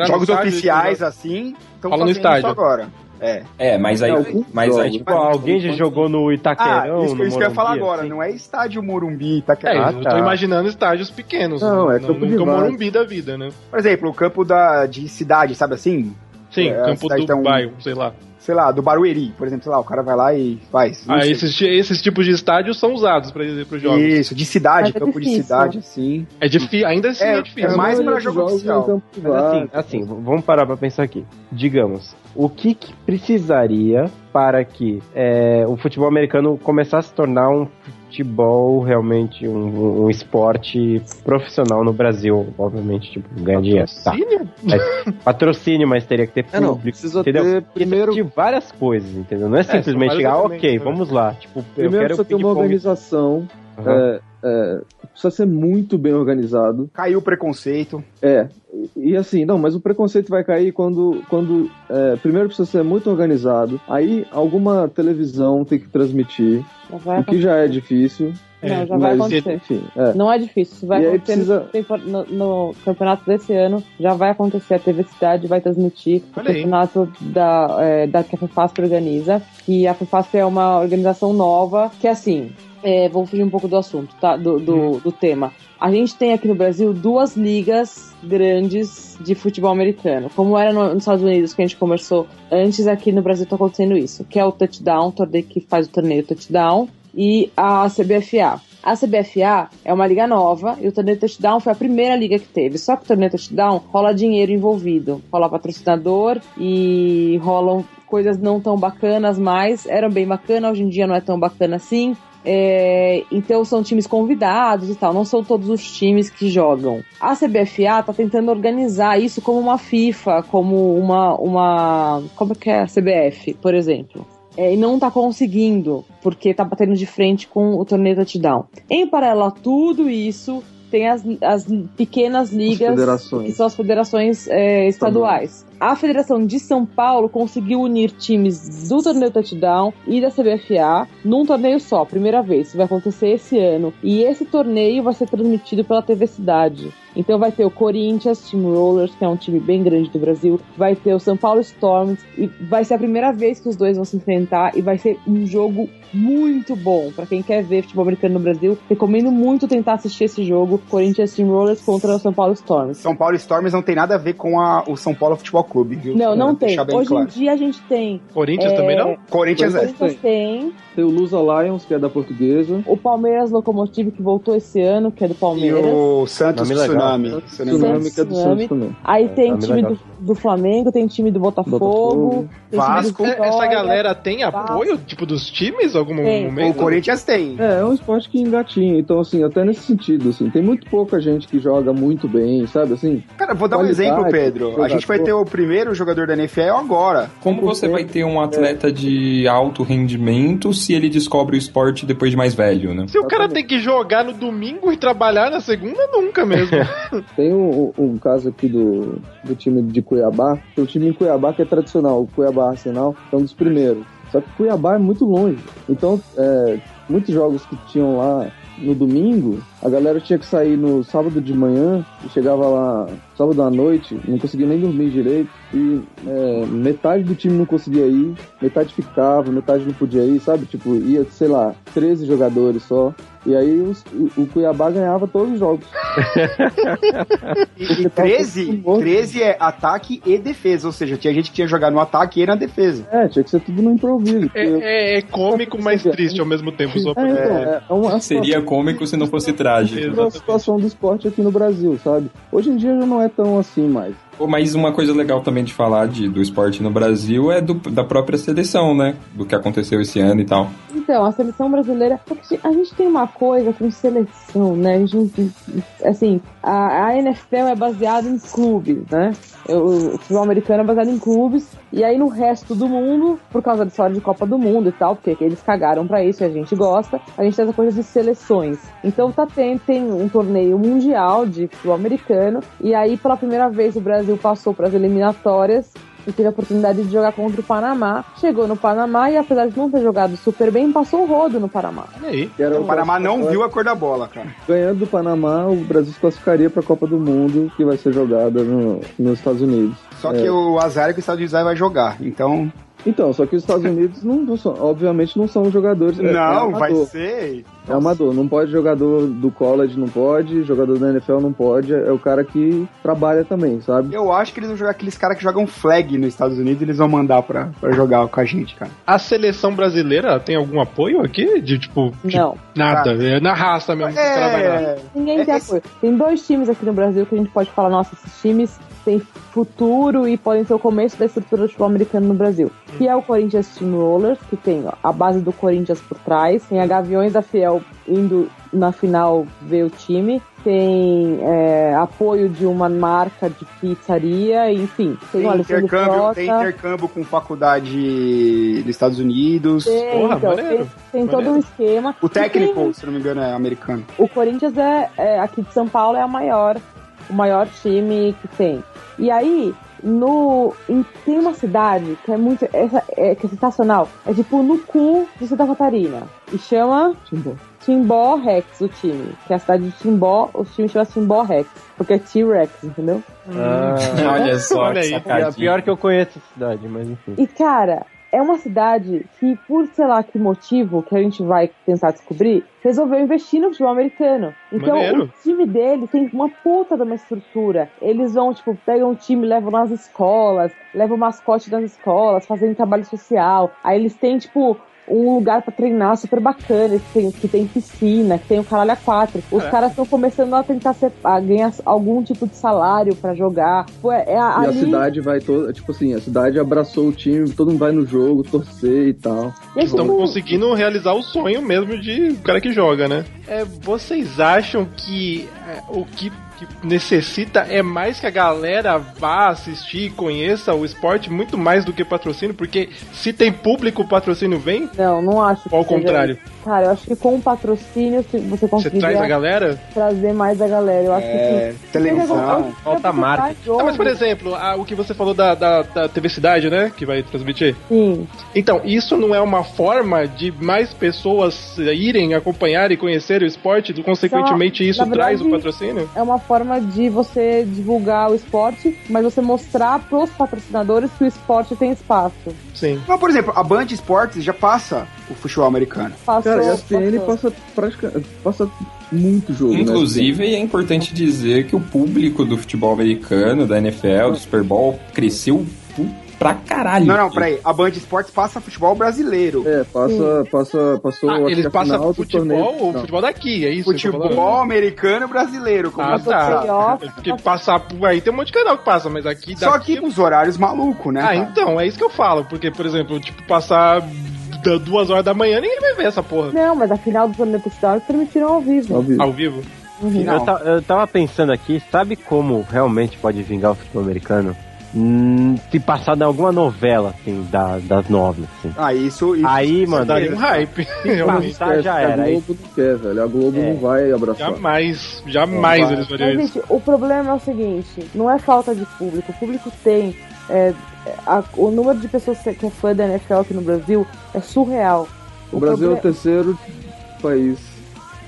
E: Jogos
A: estádio,
E: oficiais,
A: joga.
E: assim, estão
A: Fala no
E: fazendo
A: estádio.
E: isso agora. É.
F: É, mas aí.
E: É, alguns
F: mas aí tipo,
G: alguém já jogou no
E: Ah,
G: Itaquerão,
E: isso,
G: no
E: isso que eu ia falar agora.
G: assim?
E: Não é estádio Morumbi,
A: É,
E: Itaquera.
A: eu tô imaginando estádios pequenos.
E: Não, é
A: não,
E: campo de.
A: Morumbi da vida, né?
E: Por exemplo, o campo da, de cidade, sabe assim?
A: Sim,
E: É,
A: campo do
E: um-
A: bairro, sei lá.
E: Sei lá, do Barueri, por exemplo, sei lá, o cara vai lá e faz.
A: Ah, esses, esses tipos de estádios são usados pra ir pros jogos.
E: Isso, de cidade,
A: é
E: campo de cidade, assim.
A: É difícil, ainda assim é,
E: É,
A: difícil.
E: é mais pra jogo oficial.
G: Mas assim, assim, vamos parar pra pensar aqui. Digamos, o que, que precisaria para que é, o futebol americano começasse a se tornar um futebol realmente um, um esporte profissional no Brasil? Obviamente, tipo, ganhar dinheiro. Tá. Mas, patrocínio, mas teria que ter
H: É, não,
G: público.
H: precisa
G: entendeu?
H: ter
G: primeiro de várias coisas, entendeu? Não é
H: são
G: simplesmente chegar,
H: elementos,
G: ok,
H: né?
G: vamos lá. Tipo, eu
H: Primeiro
G: quero
H: precisa ter uma organização.
G: Aham.
H: é, é, precisa ser muito bem organizado.
E: Caiu o preconceito.
H: É. E, e assim, não, mas o preconceito vai cair quando. quando é, primeiro precisa ser muito organizado. Aí alguma televisão tem que transmitir.
N: Vai
H: o que já é difícil.
N: Não, já vai
H: mas,
N: acontecer.
H: Enfim, é.
N: Não é difícil, isso vai
H: E
N: acontecer
H: precisa-
N: no, no campeonato desse ano, já vai acontecer, a TV Cidade vai transmitir o
A: Olha aí.
N: campeonato da, é, da que a FEFASP organiza, que a FEFASP é uma organização nova, que assim, é, vou fugir um pouco do assunto, tá? Do, do, do tema. A gente tem aqui no Brasil duas ligas grandes de futebol americano. Como era no- nos Estados Unidos, que a gente conversou antes, aqui no Brasil tá acontecendo isso. Que é o Touchdown, o torneio que faz o torneio Touchdown, e a CBFA. A CBFA é uma liga nova e o torneio Touchdown foi a primeira liga que teve. Só que o torneio Touchdown rola dinheiro envolvido. Rola patrocinador e rolam coisas não tão bacanas mais. Eram bem bacanas, hoje em dia não é tão bacana assim. É, então são times convidados e tal, não são todos os times que jogam. A CBFA tá tentando organizar isso como uma FIFA, como uma. uma como que é a CBF, por exemplo. É, e não tá conseguindo, porque tá batendo de frente com o torneio touchdown. Em paralelo a tudo isso, tem as, as pequenas ligas,
H: federações.
N: que são as federações é, estaduais. A Federação de São Paulo conseguiu unir times do torneio touchdown e da CBFA num torneio só, primeira vez. Isso vai acontecer esse ano. E esse torneio vai ser transmitido pela TV Cidade. Então vai ter o Corinthians Team Rollers, que é um time bem grande do Brasil, vai ter o São Paulo Storms, e vai ser a primeira vez que os dois vão se enfrentar e vai ser um jogo muito bom. Pra quem quer ver futebol americano no Brasil, recomendo muito tentar assistir esse jogo, Corinthians Team Rollers contra o São Paulo Storms.
E: São Paulo Storms não tem nada a ver com a- o São Paulo Futebol Clube, viu?
N: Não, não
E: Pra
N: tem. Hoje
E: claro.
N: em dia a gente tem.
A: Corinthians
N: é,
A: também não?
E: Corinthians é.
N: Corinthians tem.
H: Tem o Lusa Lions, que é da portuguesa.
N: O Palmeiras Locomotive, que voltou esse ano, que é do
E: E
N: Palmeiras.
E: o Santos. Tsunami. Me engano.
H: Tsunami, que é do
N: Tsunami.
H: Santos também.
N: Aí
H: É,
N: tem time
H: legal.
N: do, do Flamengo, tem time do Botafogo.
H: Botafogo.
N: tem time do
A: Vasco.
N: Vitória.
A: Essa galera tem apoio, tipo, dos times, algum
N: Tem.
A: momento?
E: O Corinthians tem.
H: É, é um esporte que engatinha. Então, assim, até nesse sentido, assim, tem muito pouca gente que joga muito bem, sabe? Assim,
E: Cara, vou dar um exemplo, Pedro. A gente vai ter o primeiro jogador da NFL agora.
F: Como você vai ter um atleta de alto rendimento se ele descobre o esporte depois de mais velho, né?
A: Se o cara tem que jogar no domingo e trabalhar na segunda, nunca mesmo.
H: Tem um, um caso aqui do, do time de Cuiabá, é o time em Cuiabá que é tradicional, o Cuiabá Arsenal, é um dos primeiros. Só que Cuiabá é muito longe. Então, é, muitos jogos que tinham lá no domingo, a galera tinha que sair no sábado de manhã e chegava lá sábado à noite, não conseguia nem dormir direito. E é, metade do time não conseguia ir, metade ficava, metade não podia ir, sabe? Tipo, ia, sei lá, 13 jogadores só. E aí os- o, o Cuiabá ganhava todos os jogos.
E: E, e 13, 13 é ataque e defesa. Ou seja, tinha gente que tinha jogar no ataque e na defesa.
H: É, tinha que ser tudo no improviso.
A: É, é- é cômico, mas triste ao mesmo tempo. Só pra...
H: É, então, é, é uma
F: Seria cômico se não fosse trágico.
H: A situação do esporte aqui no Brasil, sabe? Hoje em dia já não é tão assim mais.
F: Mas uma coisa legal também de falar de, do esporte no Brasil é do- da própria seleção, né? Do que aconteceu esse ano e tal.
N: Então, a seleção brasileira. porque A gente tem uma coisa com seleção, né? A gente, assim, a, a NFL é baseada em clubes, né? O futebol americano é baseado em clubes. E aí no resto do mundo, por causa da história de Copa do Mundo e tal, porque eles cagaram pra isso e a gente gosta, a gente tem essa coisa de seleções. Então tá tem, tem um torneio mundial de futebol americano. E aí, pela primeira vez, o Brasil passou para as eliminatórias e teve a oportunidade de jogar contra o Panamá. Chegou no Panamá e, apesar de não ter jogado super bem, passou o rodo no Panamá.
A: aí.
H: Que era
E: O Panamá não viu a cor da bola, cara.
H: Ganhando do Panamá, o Brasil se classificaria para a Copa do Mundo, que vai ser jogada no- nos Estados Unidos.
E: Só que
H: É.
E: o azar é que o Estado de Israel vai jogar. Então,
H: Então, só que os Estados Unidos, não, não são- obviamente, não são jogadores. é- é
E: Não, vai
H: amador.
E: ser.
H: É amador, não pode jogador do college, não pode, jogador da NFL não pode, é o cara que trabalha também, sabe?
E: Eu acho que eles vão jogar aqueles caras que jogam flag nos Estados Unidos eles vão mandar pra, pra jogar com a gente, cara.
A: A seleção brasileira tem algum apoio aqui? De tipo. de
N: Não.
A: Nada, é na raça mesmo. cara vai lá.
N: Ninguém tem apoio. Tem dois times aqui no Brasil que a gente pode falar, nossa, esses times têm futuro e podem ser o começo da estrutura do futebol americano no Brasil. Que é o Corinthians Steamrollers, que tem ó, a base do Corinthians por trás, tem a Gaviões da Fiel indo na final ver o time, tem é, apoio de uma marca de pizzaria, enfim. Tem,
E: Tem intercâmbio,
N: Frota.
E: tem intercâmbio com faculdade dos Estados Unidos.
N: Tem, então, tem, tem todo um esquema.
E: O
N: E tem-
E: técnico, se não me engano, é americano.
N: O Corinthians é, é- aqui de São Paulo é a maior, o maior time que tem. E aí, no em- tem uma cidade que é muito essa é, que é sensacional. É tipo no cu de Santa Catarina e chama Timbó. Timbó Rex, o time. Que é a cidade de Timbó, o time chama Timbó Rex. Porque é T-Rex, entendeu?
G: Ah,
F: Olha só,
G: Olha aí.
F: sacadinha.
G: Pior que eu conheço a cidade, mas enfim.
N: E cara, é uma cidade que, por sei lá que motivo que a gente vai tentar descobrir, resolveu investir no futebol americano. Então,
A: Maneiro.
N: o time dele tem uma puta de uma estrutura. Eles vão, tipo, pegam o time, levam nas escolas, levam o mascote nas escolas, fazem trabalho social. Aí eles têm, tipo, um lugar pra treinar super bacana, que tem, que tem piscina, que tem o caralho a quatro. Os
H: É.
N: caras estão começando a tentar ser, a ganhar algum tipo de salário pra jogar. Pô, é, é
H: E a
N: ali-
H: cidade vai toda, tipo assim, a cidade abraçou o time, todo mundo vai no jogo, torcer e tal.
A: Estão conseguindo realizar o sonho mesmo de o cara que joga, né? É, vocês acham que é, o que, que necessita é mais que a galera vá assistir e conheça o esporte muito mais do que patrocínio? Porque se tem público, o patrocínio vem?
N: Não, não acho.
A: Ou ao
N: que seja
A: contrário?
N: isso. Cara, eu acho que com o patrocínio se- você
A: Você
N: conseguiria
A: traz a galera?
N: trazer mais a galera. Eu acho
A: É,
N: que sim.
A: televisão, falta
N: você jogo,
A: Ah, mas, por exemplo, a- o que você falou da, da, da TV Cidade, né? Que vai transmitir.
N: Sim.
A: Então, isso não é uma forma de mais pessoas irem acompanhar e conhecer o esporte? e, Consequentemente,
N: Então,
A: isso
N: na
A: traz o
N: verdade,
A: patrocínio?
N: É uma forma de você divulgar o esporte, mas você mostrar pros patrocinadores que o esporte tem espaço.
A: Sim.
E: Mas, por exemplo, a Band Esportes já passa o futebol americano.
N: Passou,
H: Cara, a CN
N: passou.
H: passa praticamente passa muito jogo, né?
F: Inclusive, é importante dizer que o público do futebol americano, da NFL, do Super Bowl, cresceu pra caralho.
E: Não, não, peraí. A Band Esportes passa futebol brasileiro.
H: É, passa, passa, passou
A: Ah, eles passam
H: final do
A: futebol,
H: torneio.
A: o
H: Não.
A: futebol daqui, é isso?
E: Futebol americano e brasileiro. Como
A: Ah, tá. Porque passar por aí tem um monte de canal que passa, mas aqui
E: Só
A: daqui...
E: que nos horários malucos, né?
A: Ah,
E: cara?
A: então, é isso que eu falo. Porque, por exemplo, tipo, passar da duas horas da manhã, ninguém vai ver essa porra.
N: Não, mas a final do torneio touchdown eles transmitiram ao vivo.
H: Ao vivo.
A: Ao vivo?
N: Uhum.
G: Eu, ta- eu tava pensando aqui, sabe como realmente pode vingar o futebol americano? Hum, se passar em alguma novela, assim, da- das nove, assim.
E: Ah, isso. isso
G: Aí, mano,
A: daria um hype.
G: Se passar, já
H: a
G: era. Aí,
H: Globo não quer, velho. A Globo
G: É.
H: não vai abraçar.
A: Jamais, jamais eles fariam
N: Mas,
A: isso.
N: gente, o problema é o seguinte: não é falta de público. O público tem. é, a- o número de pessoas que é fã da NFL aqui no Brasil é surreal.
H: O Brasil é o terceiro país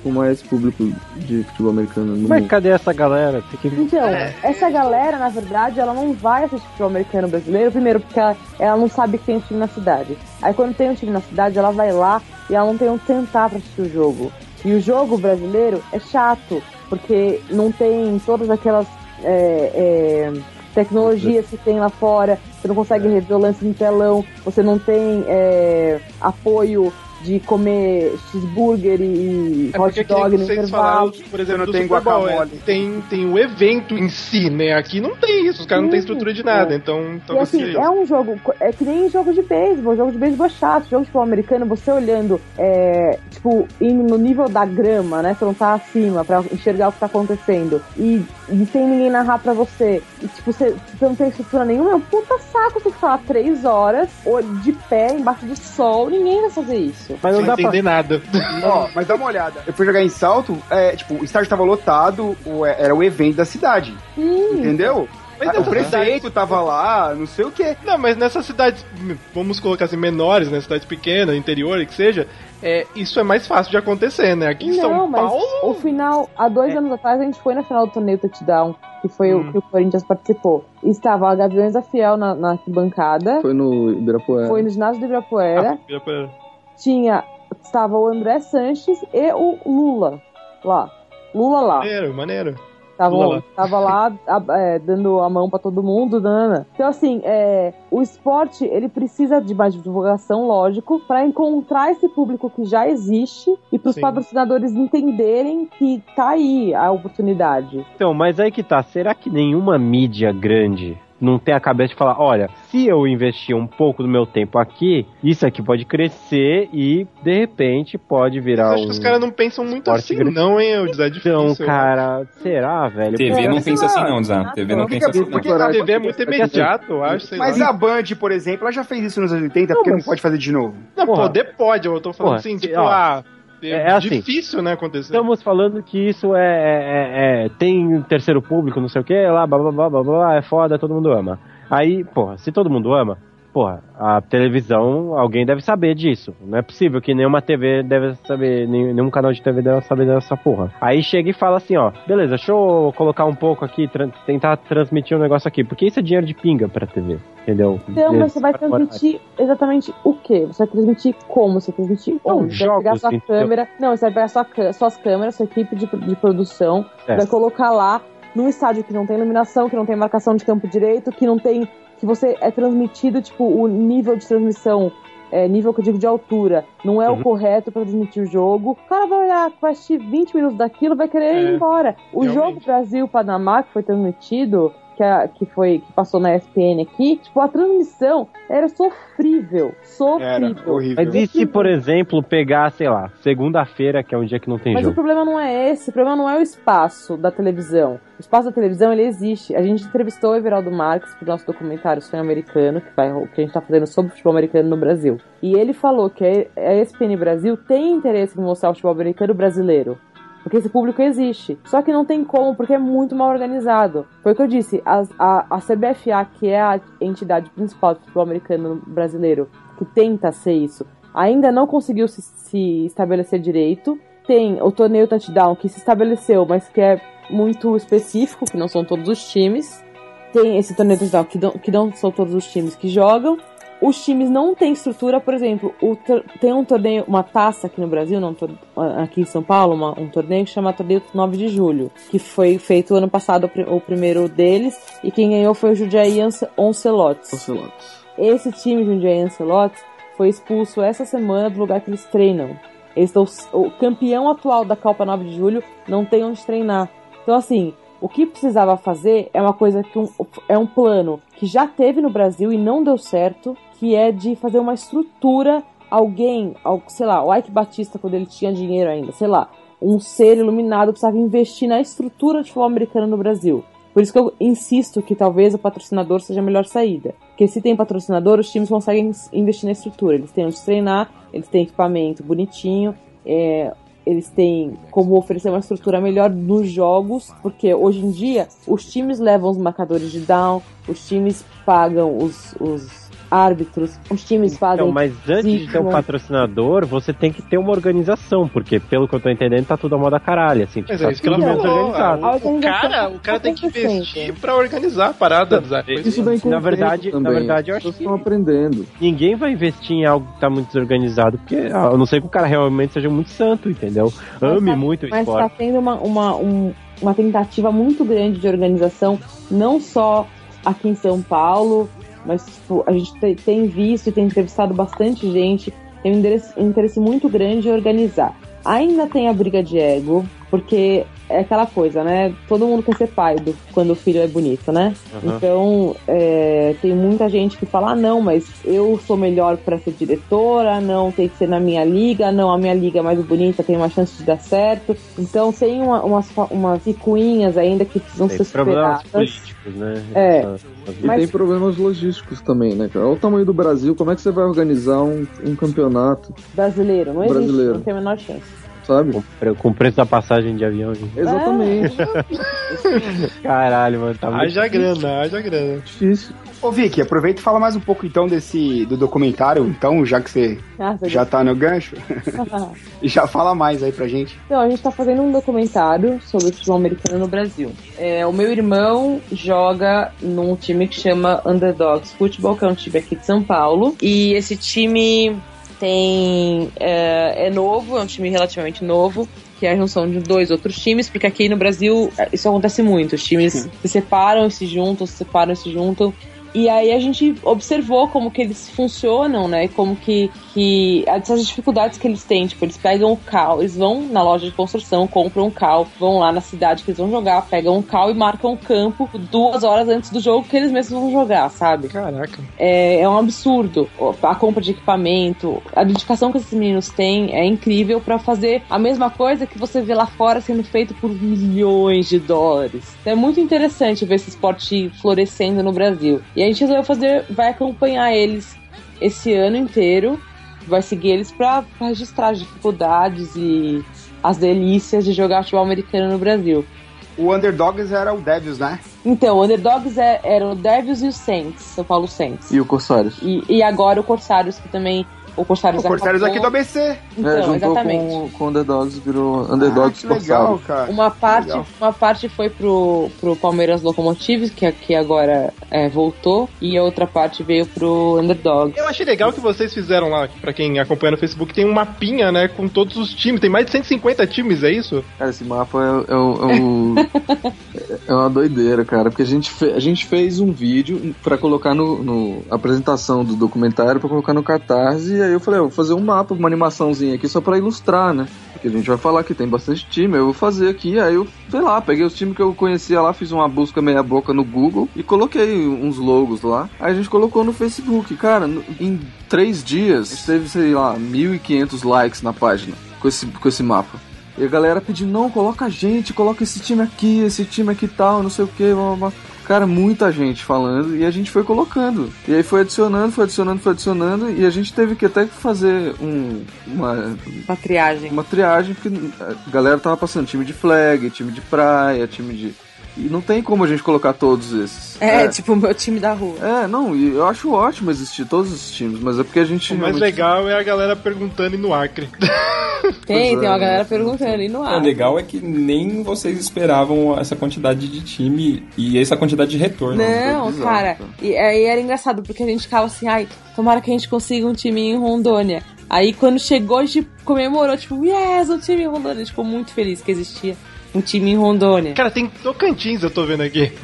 H: com mais público de futebol americano no
G: mas
H: mundo.
G: cadê essa galera?
N: Então, essa galera, na verdade, ela não vai assistir futebol americano brasileiro, primeiro porque ela, ela não sabe que tem um time na cidade. Aí quando tem um time na cidade, ela vai lá e ela não tem onde sentar pra assistir o jogo. E o jogo brasileiro é chato, porque não tem todas aquelas é, é, tecnologias que tem lá fora, você não consegue rever o lance no telão, você não tem é, apoio de comer cheeseburger e
A: É
N: hot dog no intervalo.
A: falaram, por exemplo,
E: tem
A: Super Bowl, é,
E: guacamole.
A: tem, tem o evento em si, né? Aqui não tem isso, os caras não têm estrutura de nada, então
N: E
A: talvez
N: assim,
A: seja
N: é um jogo, é que nem jogo de beisebol, jogo de beisebol é chato, jogo de futebol americano, você olhando, é, tipo, indo no nível da grama, né, você não tá acima pra enxergar o que tá acontecendo, e, e sem ninguém narrar pra você, e tipo, você, você não tem estrutura nenhuma, é um puta saco você ficar lá três horas, ou de pé, embaixo do sol, ninguém vai fazer isso.
G: Mas não
A: Sem
G: dá pra...
A: entender nada.
E: Ó, mas dá uma olhada. Eu fui jogar em salto, é, tipo, o estádio tava lotado, o- era o evento da cidade.
N: Sim.
E: Entendeu?
A: Mas
E: o prefeito
A: cidades-
E: tava lá, não sei o quê.
A: Não, mas nessas cidades, vamos colocar assim, menores, né? Cidades pequenas, interior, que seja, é, isso é mais fácil de acontecer, né? Aqui em
N: Não,
A: São
N: mas
A: Paulo.
N: o final, há dois anos atrás, a gente foi na final do torneio Touchdown, que foi
A: Hum.
N: o que o Corinthians participou. Estava a Gaviões da Fiel na, na arquibancada,
H: Foi no Ibirapuera.
N: foi no ginásio do Ibirapuera,
A: Ah,
N: tinha, estava o André Sanches e o Lula lá. Lula lá.
A: Maneiro, maneiro.
N: Tava lá, tava lá a- é, dando a mão pra todo mundo, nana. Então, assim, é, o esporte, ele precisa de mais divulgação, lógico, pra encontrar esse público que já existe e pros
G: Sim.
N: patrocinadores entenderem que tá aí a oportunidade.
G: Então, mas aí que tá, será que nenhuma mídia grande não tem a cabeça de falar, olha, se eu investir um pouco do meu tempo aqui, isso aqui pode crescer e, de repente, pode virar
A: Acho
G: um...
A: que os caras não pensam muito assim,
G: grande.
A: não, hein, José? É difícil.
G: Então, cara, será, velho?
F: TV não pensa assim não, Zé. TV não pensa assim não.
A: Porque a TV é muito imediato, eu acho,
E: Mas a Band, por exemplo, ela já fez isso nos anos 80, porque não pode fazer de novo.
A: Não, poder pode, eu tô falando assim, tipo, ah, é,
G: é assim,
A: difícil, né, acontecer.
G: Estamos falando que isso é, é- é- tem terceiro público, não sei o que, lá, blá blá blá blá blá, é foda, todo mundo ama. Aí, porra, se todo mundo ama, porra, a televisão, alguém deve saber disso. Não é possível que nenhuma TV deve saber, nenhum, canal de TV deve saber dessa porra. Aí chega e fala assim, ó, beleza, deixa eu colocar um pouco aqui, tran- tentar transmitir um negócio aqui, porque isso é dinheiro de pinga pra TV, entendeu?
N: Então, mas você vai transmitir exatamente o quê? Você vai transmitir como? Você vai transmitir onde? Você vai pegar sua
G: entendeu?
N: câmera. Não, você vai pegar sua, suas câmeras, sua equipe de, de produção,
G: É.
N: vai colocar lá num estádio que não tem iluminação, que não tem marcação de campo direito, que não tem. Que você é transmitido, tipo, o nível de transmissão. É, nível que eu digo de altura, não é
G: Uhum.
N: o correto pra transmitir o jogo. O cara vai olhar, vai assistir 20 minutos daquilo, vai querer ir
A: É,
N: embora. O
A: realmente.
N: jogo Brasil-Panamá, que foi transmitido, que, a- que foi que passou na ESPN aqui, tipo, a transmissão era sofrível. Sofrível.
G: Mas e se, por exemplo, pegar, sei lá, segunda-feira, que é um dia que não tem
N: Mas o
G: jogo?
N: problema não é esse, o problema não é o espaço da televisão. O espaço da televisão, ele existe. A gente entrevistou o Everaldo Marques pro nosso documentário Sonho Americano, que, vai, que a gente tá fazendo sobre o futebol americano no Brasil. E ele falou que a a ESPN Brasil tem interesse em mostrar o futebol americano brasileiro. Porque esse público existe. Só que não tem como, porque é muito mal organizado. Foi o que eu disse. as- A, a CBFA, que é a entidade principal do futebol americano brasileiro, que tenta ser isso, ainda não conseguiu se, se estabelecer direito. Tem o torneio touchdown que se estabeleceu, mas que é muito específico, que não são todos os times. Tem esse torneio touchdown que não, que não são todos os times que jogam. Os times não têm estrutura, por exemplo, o tem um torneio, uma taça aqui no Brasil, não, aqui em São Paulo, uma- um torneio que chama Torneio 9 de Julho, que foi feito ano passado o pri- o primeiro deles, e quem ganhou foi o Jundiaí Ance- Oncelotes. Esse time Jundiaí Ancelotti foi expulso essa semana do lugar que eles treinam. Eles estão, o campeão atual da Copa 9 de Julho não tem onde treinar. Então, assim, o que precisava fazer é uma coisa que um, é um plano que já teve no Brasil e não deu certo, que é de fazer uma estrutura, alguém, al- sei lá, o Ike Batista, quando ele tinha dinheiro ainda, sei lá, um ser iluminado precisava investir na estrutura de futebol americano no Brasil. Por isso que eu insisto que talvez o patrocinador seja a melhor saída. Porque se tem patrocinador, os times conseguem investir na estrutura. Eles têm onde treinar, eles têm equipamento bonitinho, é, eles têm como oferecer uma estrutura melhor nos jogos, porque hoje em dia os times levam os marcadores de down, os times pagam os, os árbitros, os times fazem.
G: Então, mas antes de ter um patrocinador, você tem que ter uma organização, porque pelo que eu tô entendendo, tá tudo a moda caralho, assim, tipo,
A: Mas
G: tá
A: é isso que ela falou.
G: desorganizado.
A: ah, O, o cara, o cara tem que investir pra organizar a parada. Zé.
G: na verdade, na verdade, eu acho que
H: estão aprendendo.
G: ninguém vai investir em algo que tá muito desorganizado, porque ah, a não ser que o cara realmente seja muito santo, entendeu? Ame
N: tá-
G: muito o
N: Mas
G: esporte.
N: está tendo uma, uma, um- uma tentativa muito grande de organização, não só aqui em São Paulo, mas tipo, a gente te- tem visto e tem entrevistado bastante gente, tem um interesse, um interesse muito grande em organizar. Ainda tem a briga de ego, porque é aquela coisa, né? Todo mundo quer ser pai do, quando o filho é bonito, né?
O: Aham.
N: Então, é, tem muita gente que fala: ah, não, mas eu sou melhor para ser diretora, não, tem que ser na minha liga, não, a minha liga é mais bonita, tem uma chance de dar certo. Então, tem uma, umas, fa- umas picuinhas ainda que precisam
G: Tem
N: ser
G: problemas
N: superadas.
G: políticos, né?
N: É.
H: E tem problemas logísticos também, né, cara? Olha o tamanho do Brasil, como é que você vai organizar um, um campeonato?
N: Brasileiro, não existe,
H: Brasileiro.
N: não tem a menor chance.
H: Sabe?
G: Com, com o preço da passagem de avião. gente.
H: Exatamente.
G: Caralho, mano, tá muito
A: Haja grana, haja grana.
H: Difícil.
E: Ô Vicky, aproveita e fala mais um pouco então desse do documentário, então, já que você
N: Ah,
E: já tá no gancho, e já fala mais aí pra gente.
N: Então, a gente tá fazendo um documentário sobre o futebol americano no Brasil. É, o meu irmão joga num time que chama Underdogs Football, que é um time aqui de São Paulo. E esse time tem é, é novo, é um time relativamente novo. Que é a junção de dois outros times, porque aqui no Brasil é, isso acontece muito. Os times se separam e se juntam, se separam e se juntam. E aí a gente observou como que eles funcionam, né? E como que, que essas dificuldades que eles têm. Tipo, eles pegam o cal, eles vão na loja de construção, compram um cal, vão lá na cidade que eles vão jogar, pegam um cal e marcam o campo duas horas antes do jogo que eles mesmos vão jogar, sabe?
A: Caraca.
N: É, é um absurdo. A compra de equipamento, a dedicação que esses meninos têm é incrível pra fazer a mesma coisa que você vê lá fora sendo feito por milhões de dólares. Então é muito interessante ver esse esporte florescendo no Brasil. E a gente resolveu fazer, vai acompanhar eles esse ano inteiro, vai seguir eles pra, pra registrar as dificuldades e as delícias de jogar futebol americano no Brasil.
E: O Underdogs era o Devils, né?
N: Então, o Underdogs é, era o Devils e o Saints, São Paulo Saints.
H: E o Corsários?
N: E, e agora o Corsários, que também. O Corsários,
E: O Corsários
N: acabou.
E: aqui do ABC.
N: Então,
H: é, juntou
N: exatamente.
H: com, com o Underdogs, virou Underdogs
E: Ah, legal,
H: Corsários.
E: cara.
N: Uma parte,
E: Legal.
N: uma parte foi pro, pro Palmeiras Locomotives, que aqui agora é, voltou, e a outra parte veio pro Underdog.
A: Eu achei legal que vocês fizeram lá, pra quem acompanha no Facebook, tem um mapinha, né, com todos os times. Tem mais de 150 times, é isso?
H: Cara, esse mapa é, é, é o- é uma doideira, cara, porque a gente, fe- a gente fez um vídeo pra colocar no, no apresentação do documentário, pra colocar no Catarse, e aí eu falei, eu vou fazer um mapa, uma animaçãozinha aqui só pra ilustrar, né? Porque a gente vai falar que tem bastante time, eu vou fazer aqui, aí eu, sei lá, peguei os times que eu conhecia lá, fiz uma busca meia boca no Google e coloquei uns logos lá. Aí a gente colocou no Facebook, cara, em três dias, teve, sei lá, 1.500 likes na página com esse, com esse mapa. E a galera pedindo, não, coloca a gente, coloca esse time aqui, esse time aqui tal, não sei o que. Cara, muita gente falando e a gente foi colocando. E aí foi adicionando, foi adicionando, foi adicionando e a gente teve que até fazer um, uma,
N: Uma triagem.
H: uma triagem, porque a galera tava passando time de flag, time de praia, time de. E não tem como a gente colocar todos esses.
N: É, tipo o meu time da rua.
H: É, não, e eu acho ótimo existir todos os times, mas é porque a gente.
A: O mais
H: realmente-
A: legal é a galera perguntando e no Acre.
N: Tem,
H: Pois
N: tem
H: é,
N: uma galera
H: né?
N: perguntando ali no
F: O
N: ar.
F: legal é que nem vocês esperavam essa quantidade de time e essa quantidade de retorno.
N: Não,
H: foi bizarro,
N: cara.
H: cara.
N: E aí era engraçado, porque a gente ficava assim, ai, tomara que a gente consiga um time em Rondônia. Aí quando chegou, a gente comemorou, tipo, yes, um time em Rondônia. A gente ficou muito feliz que existia um time em Rondônia.
A: Cara, tem Tocantins, eu tô vendo aqui.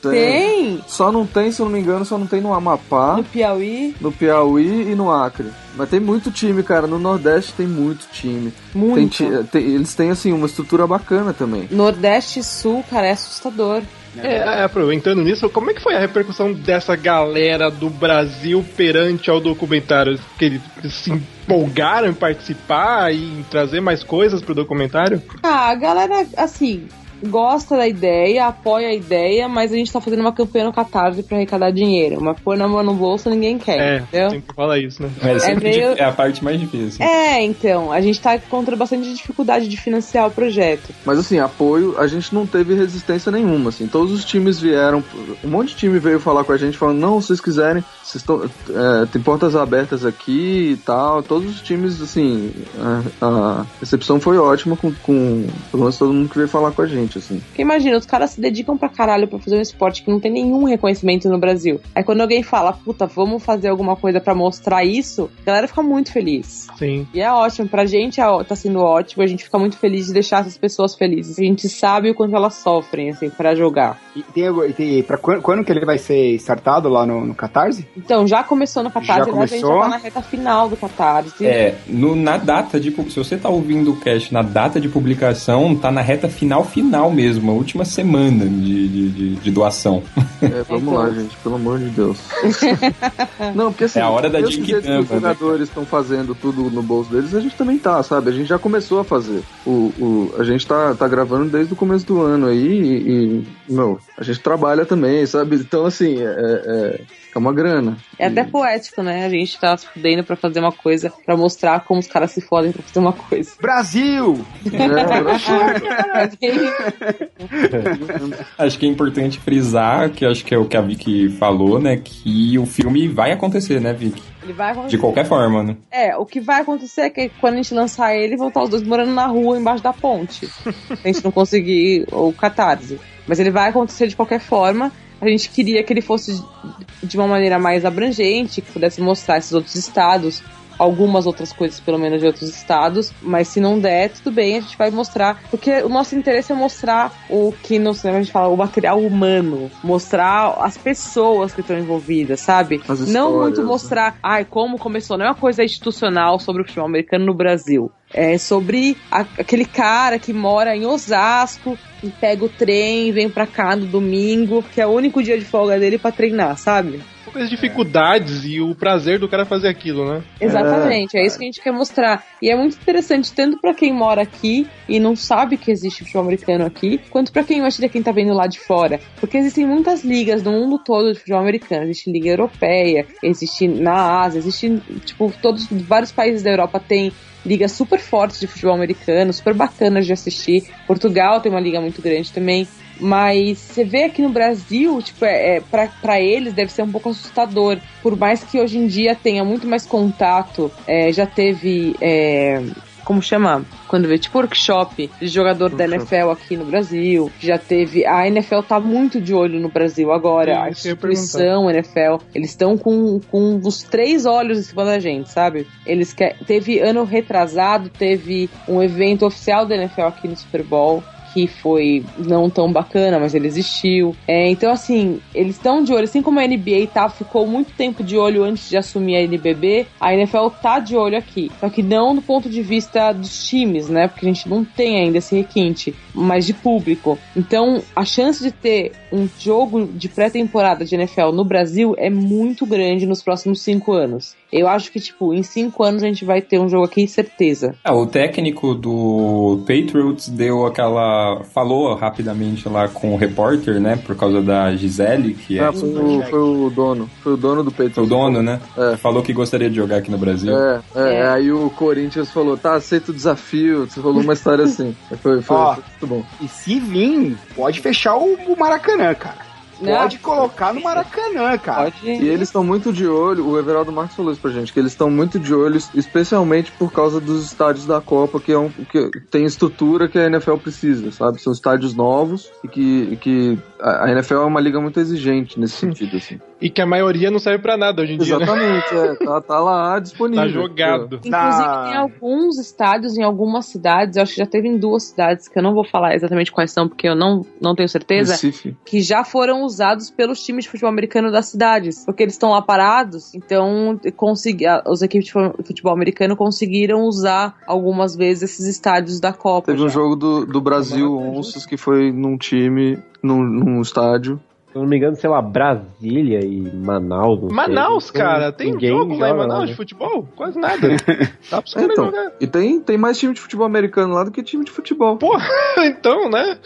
N: Tem!
H: Só não tem, se eu não me engano, só não tem no Amapá,
N: No Piauí,
H: no Piauí e no Acre. Mas tem muito time, cara. No Nordeste tem muito time.
N: muito.
H: Tem ti- tem- eles têm, assim, uma estrutura bacana também.
N: Nordeste e Sul, cara, é assustador.
A: É, é, aproveitando nisso, como é que foi a repercussão dessa galera do Brasil perante ao documentário? Que eles se empolgaram em participar e em trazer mais coisas pro documentário?
N: Ah, a galera, assim, gosta da ideia, apoia a ideia, mas a gente tá fazendo uma campanha no Catarse pra arrecadar dinheiro. Mas pôr na mão no bolso ninguém quer,
A: É,
N: entendeu?
A: sempre fala isso, né?
F: É, sempre
N: meio-
F: é a parte mais difícil.
N: É, então, a gente tá encontrando bastante dificuldade de financiar o projeto.
H: Mas assim, apoio, a gente não teve resistência nenhuma, assim. Todos os times vieram, um monte de time veio falar com a gente, falando, não, se vocês quiserem, vocês estão, é, tem portas abertas aqui e tal. Todos os times, assim, a, a recepção foi ótima com, com pelo menos todo mundo que veio falar com a gente, assim.
N: Porque imagina, os caras se dedicam pra caralho pra fazer um esporte que não tem nenhum reconhecimento no Brasil. Aí quando alguém fala, puta, vamos fazer alguma coisa pra mostrar isso, a galera fica muito feliz.
A: Sim.
N: E é ótimo, pra gente é tá sendo ótimo, a gente fica muito feliz de deixar essas pessoas felizes. A gente sabe o quanto elas sofrem, assim, pra jogar.
E: E tem, tem pra quando, quando que ele vai ser startado lá no, no Catarse?
N: Então, já começou no Catarse,
E: Já
N: gente já
E: começou?
N: tá na reta final do Catarse.
F: É, no, na data de. Se você tá ouvindo o cast na data de publicação, tá na reta final final final mesmo, a última semana de, de, de, de doação.
H: É, vamos lá, gente, pelo amor de Deus. Não, porque assim,
F: É a hora da
H: jeito que os
F: né,
H: jogadores estão fazendo tudo no bolso deles, a gente também tá, sabe? A gente já começou a fazer. O, o, a gente tá, tá gravando desde o começo do ano aí e, e, meu, a gente trabalha também, sabe? Então, assim, é, é, é uma grana.
N: É até poético, né? A gente tá se fudendo pra fazer uma coisa, pra mostrar como os caras se fodem pra fazer uma coisa.
E: Brasil!
F: Acho que é importante frisar, que acho que é o que a Vicky falou, né? Que o filme vai acontecer, né, Vicky?
N: Ele vai acontecer.
F: De qualquer forma, né?
N: É, o que vai acontecer é que quando a gente lançar ele, vão estar os dois morando na rua, embaixo da ponte. A gente não conseguir o catarse. Mas ele vai acontecer de qualquer forma. A gente queria que ele fosse de uma maneira mais abrangente, que pudesse mostrar esses outros estados, algumas outras coisas, pelo menos, de outros estados. Mas se não der, tudo bem, a gente vai mostrar. Porque o nosso interesse é mostrar o que no cinema a gente fala, o material humano. Mostrar as pessoas que estão envolvidas, sabe? Não muito
H: né?
N: mostrar, ai, como começou. Não é uma coisa institucional sobre o futebol americano no Brasil. É sobre a- aquele cara que mora em Osasco e pega o trem, vem pra cá no domingo, que é o único dia de folga dele pra treinar, sabe?
A: As dificuldades e o prazer do cara fazer aquilo, né?
N: Exatamente, é, isso que a gente quer mostrar. E é muito interessante, tanto pra quem mora aqui e não sabe que existe futebol americano aqui, quanto pra quem imagina quem tá vendo lá de fora. Porque existem muitas ligas no mundo todo de futebol americano. Existe liga europeia, existe na Ásia, existe, tipo, todos, vários países da Europa têm ligas super fortes de futebol americano, super bacanas de assistir. Portugal tem uma liga muito grande também. Mas você vê aqui no Brasil, tipo, é, é, pra, pra eles deve ser um pouco assustador. Por mais que hoje em dia tenha muito mais contato, é, já teve. é, como chama? Quando vê, tipo workshop de jogador da NFL aqui no Brasil. Já teve. A NFL tá muito de olho no Brasil agora.
A: Sim,
N: a
A: que
N: instituição NFL. Eles estão com, com os três olhos em cima da gente, sabe? Eles quer, teve ano retrasado, teve um evento oficial da NFL aqui no Super Bowl que foi não tão bacana, mas ele existiu. É, então, assim, eles estão de olho, assim como a NBA tá, ficou muito tempo de olho antes de assumir a NBB, a NFL tá de olho aqui. Só que não do ponto de vista dos times, né? Porque a gente não tem ainda esse requinte, mas de público. Então, a chance de ter um jogo de pré-temporada de NFL no Brasil é muito grande nos próximos cinco anos. Eu acho que, tipo, em cinco anos a gente vai ter um jogo aqui, certeza.
F: É, o técnico do Patriots deu aquela. Falou rapidamente lá com o repórter, né? Por causa da Gisele, que é.
H: Ah, foi, o, foi o dono. Foi o dono do Patriots.
F: o dono, né? Falou que gostaria de jogar aqui no Brasil.
H: É, é, aí o Corinthians falou, tá, aceita o desafio. Você falou uma história assim. Foi, foi,
E: Ó,
H: foi muito bom.
E: E se vir, pode fechar o, o Maracanã, cara. Pode colocar no Maracanã, cara.
H: E eles estão muito de olho, o Everaldo Marques falou isso pra gente, que eles estão muito de olho, especialmente por causa dos estádios da Copa, que é um que tem estrutura que a NFL precisa, sabe? São estádios novos e que, e que a NFL é uma liga muito exigente nesse sentido, assim.
A: E que a maioria não serve pra nada hoje em dia, né?
H: Exatamente, é, tá, tá lá disponível.
A: Tá jogado.
N: Inclusive, tem alguns estádios em algumas cidades, eu acho que já teve em duas cidades, que eu não vou falar exatamente quais são, porque eu não, não tenho certeza,
H: Recife.
N: que já foram usados pelos times de futebol americano das cidades. Porque eles estão lá parados, então consegui, os equipes de fu- futebol americano conseguiram usar algumas vezes esses estádios da Copa.
H: Teve um
N: já.
H: jogo do, do Brasil Onças que foi num time, num, num estádio.
G: Se eu não me engano, sei lá, Brasília e Manaus. sei.
A: Manaus,
G: Então,
A: cara, tem
G: ninguém
A: jogo lá em Manaus
G: né?
A: de futebol? Quase nada. Dá pra
H: É, então,
A: jogar.
H: e tem, tem mais time de futebol americano lá do que time de futebol.
A: Porra, então, né?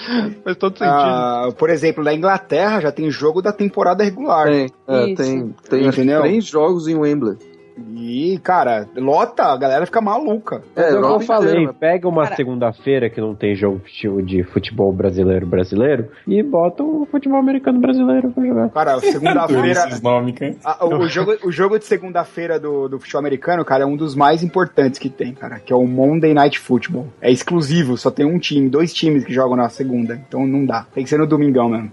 A: Faz todo sentido.
E: Ah, por exemplo, na Inglaterra já tem jogo da temporada regular.
H: Tem, é, tem, tem três jogos em Wembley.
E: E, cara, lota, a galera fica maluca.
G: É, é o que eu falei,
H: inteira,
G: pega uma segunda-feira que não tem jogo de- de futebol brasileiro brasileiro e bota o futebol americano brasileiro pra jogar.
E: Cara, segunda-feira.
F: Esses nomes, cara.
E: a- o, o jogo, o jogo de segunda-feira do, do futebol americano, cara, é um dos mais importantes que tem, cara, que é o Monday Night Football. É exclusivo, só tem um time, dois times que jogam na segunda, então não dá. Tem que ser no domingão mesmo.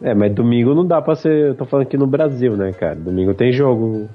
G: É, mas domingo não dá pra ser. Eu tô falando aqui no Brasil, né, cara? Domingo tem jogo.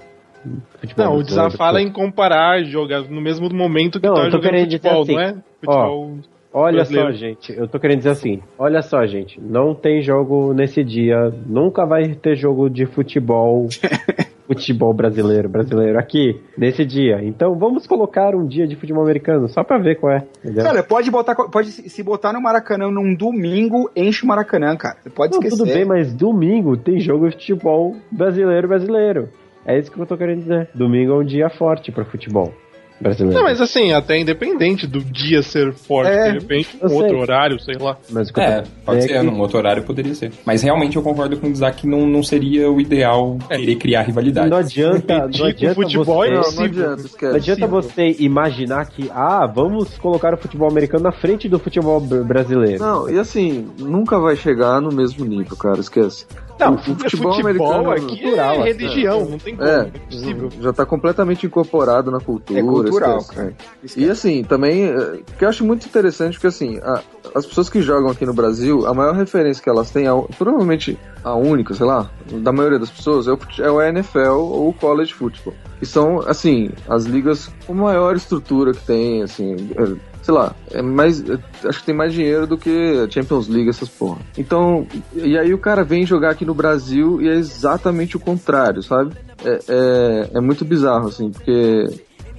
G: Futebol
A: Não, o desafala é em comparar jogar no mesmo momento que
G: Não,
A: tá
G: eu tô
A: jogando
G: querendo dizer
A: futebol,
G: assim,
A: não é? Futebol.
G: Olha
A: brasileiro.
G: só, gente, eu tô querendo dizer assim, olha só, gente, não tem jogo nesse dia, nunca vai ter jogo de futebol, futebol brasileiro, brasileiro aqui, nesse dia. Então vamos colocar um dia de futebol americano, só pra ver qual é. entendeu?
E: Olha, pode botar, pode se se botar no Maracanã num domingo, enche o Maracanã, cara. Você pode
G: Não,
E: esquecer.
G: tudo bem, mas domingo tem jogo de futebol brasileiro, brasileiro. É isso que eu tô querendo dizer. Domingo é um dia forte pra futebol brasileiro.
A: Não, mas assim, até independente do dia ser forte,
G: É,
A: de repente, um
G: sei.
A: outro horário, sei lá.
G: Mas o que eu
F: É, pode
G: é
F: ser,
G: que-
F: num outro horário poderia ser. Mas realmente eu concordo com o Isaac que não, não seria o ideal querer criar rivalidade.
G: Não adianta, não
A: com
G: adianta
A: futebol
G: você,
A: é
H: Não, não
A: impossível.
H: adianta,
G: não adianta você imaginar que, ah, vamos colocar o futebol americano na frente do futebol br- brasileiro.
H: Não, e assim, nunca vai chegar no mesmo nível, cara, esquece.
A: Não,
H: O
A: futebol,
H: americano
A: aqui
G: cultural,
A: é
G: assim,
A: religião, não tem como,
H: É,
A: é
H: já tá completamente incorporado na cultura.
E: É cultural, cara.
H: E assim, também, eh, que eu acho muito interessante que assim, a- as pessoas que jogam aqui no Brasil, a maior referência que elas têm, a- provavelmente a única, sei lá, da maioria das pessoas, é o, é o NFL ou o college football. Que são, assim, as ligas com maior estrutura que tem, assim, é, sei lá, é mais, é, acho que tem mais dinheiro do que a Champions League, essas porra. Então, e aí o cara vem jogar aqui no Brasil e é exatamente o contrário, sabe? É, é, é muito bizarro, assim, porque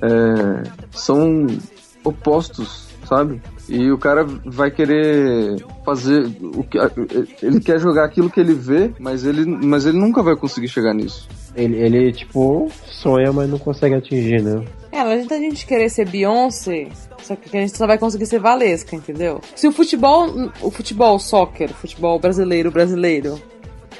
H: é, são opostos, sabe? E o cara vai querer fazer o que ele quer jogar aquilo que ele vê, mas ele, mas ele nunca vai conseguir chegar nisso.
G: Ele, ele, tipo, sonha, mas não consegue atingir, né?
N: É, não adianta a gente querer ser Beyoncé, só que a gente só vai conseguir ser Valesca, entendeu? Se o futebol, o futebol soccer, o futebol brasileiro, brasileiro,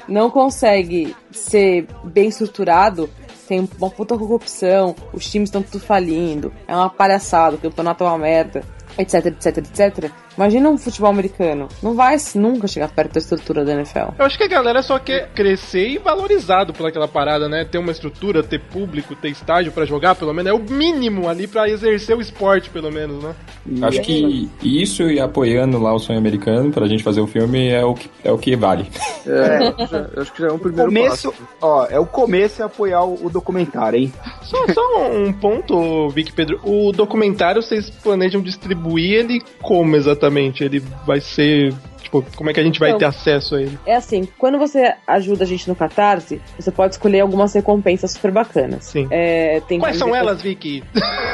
N: não consegue ser bem estruturado, tem uma puta corrupção, os times estão tudo falindo, é uma palhaçada, o campeonato é uma merda, etc, etc, etc. Imagina um futebol americano. Não vai nunca chegar perto da estrutura da NFL.
A: Eu acho que a galera só quer crescer e valorizado por aquela parada, né? Ter uma estrutura, ter público, ter estádio pra jogar, pelo menos. É o mínimo ali pra exercer o esporte, pelo menos, né?
F: Acho que isso e apoiando lá o sonho americano pra gente fazer o filme é o que, é o que vale.
H: É, já- eu acho que já é um
E: O
H: primeiro
E: começo,
H: passo.
E: ó, é o começo é apoiar o, o documentário, hein?
A: Só, só um ponto, Vic Pedro. O documentário vocês planejam distribuir ele como exatamente? Ele vai ser. Tipo, como é que a gente vai
N: Então,
A: ter acesso a ele?
N: É assim, quando você ajuda a gente no Catarse, você pode escolher algumas recompensas super bacanas.
A: Sim.
N: É, tem
A: Quais são elas, Vicky?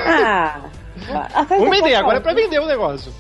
N: Ah!
A: Vamos vender, agora é pra vender o negócio.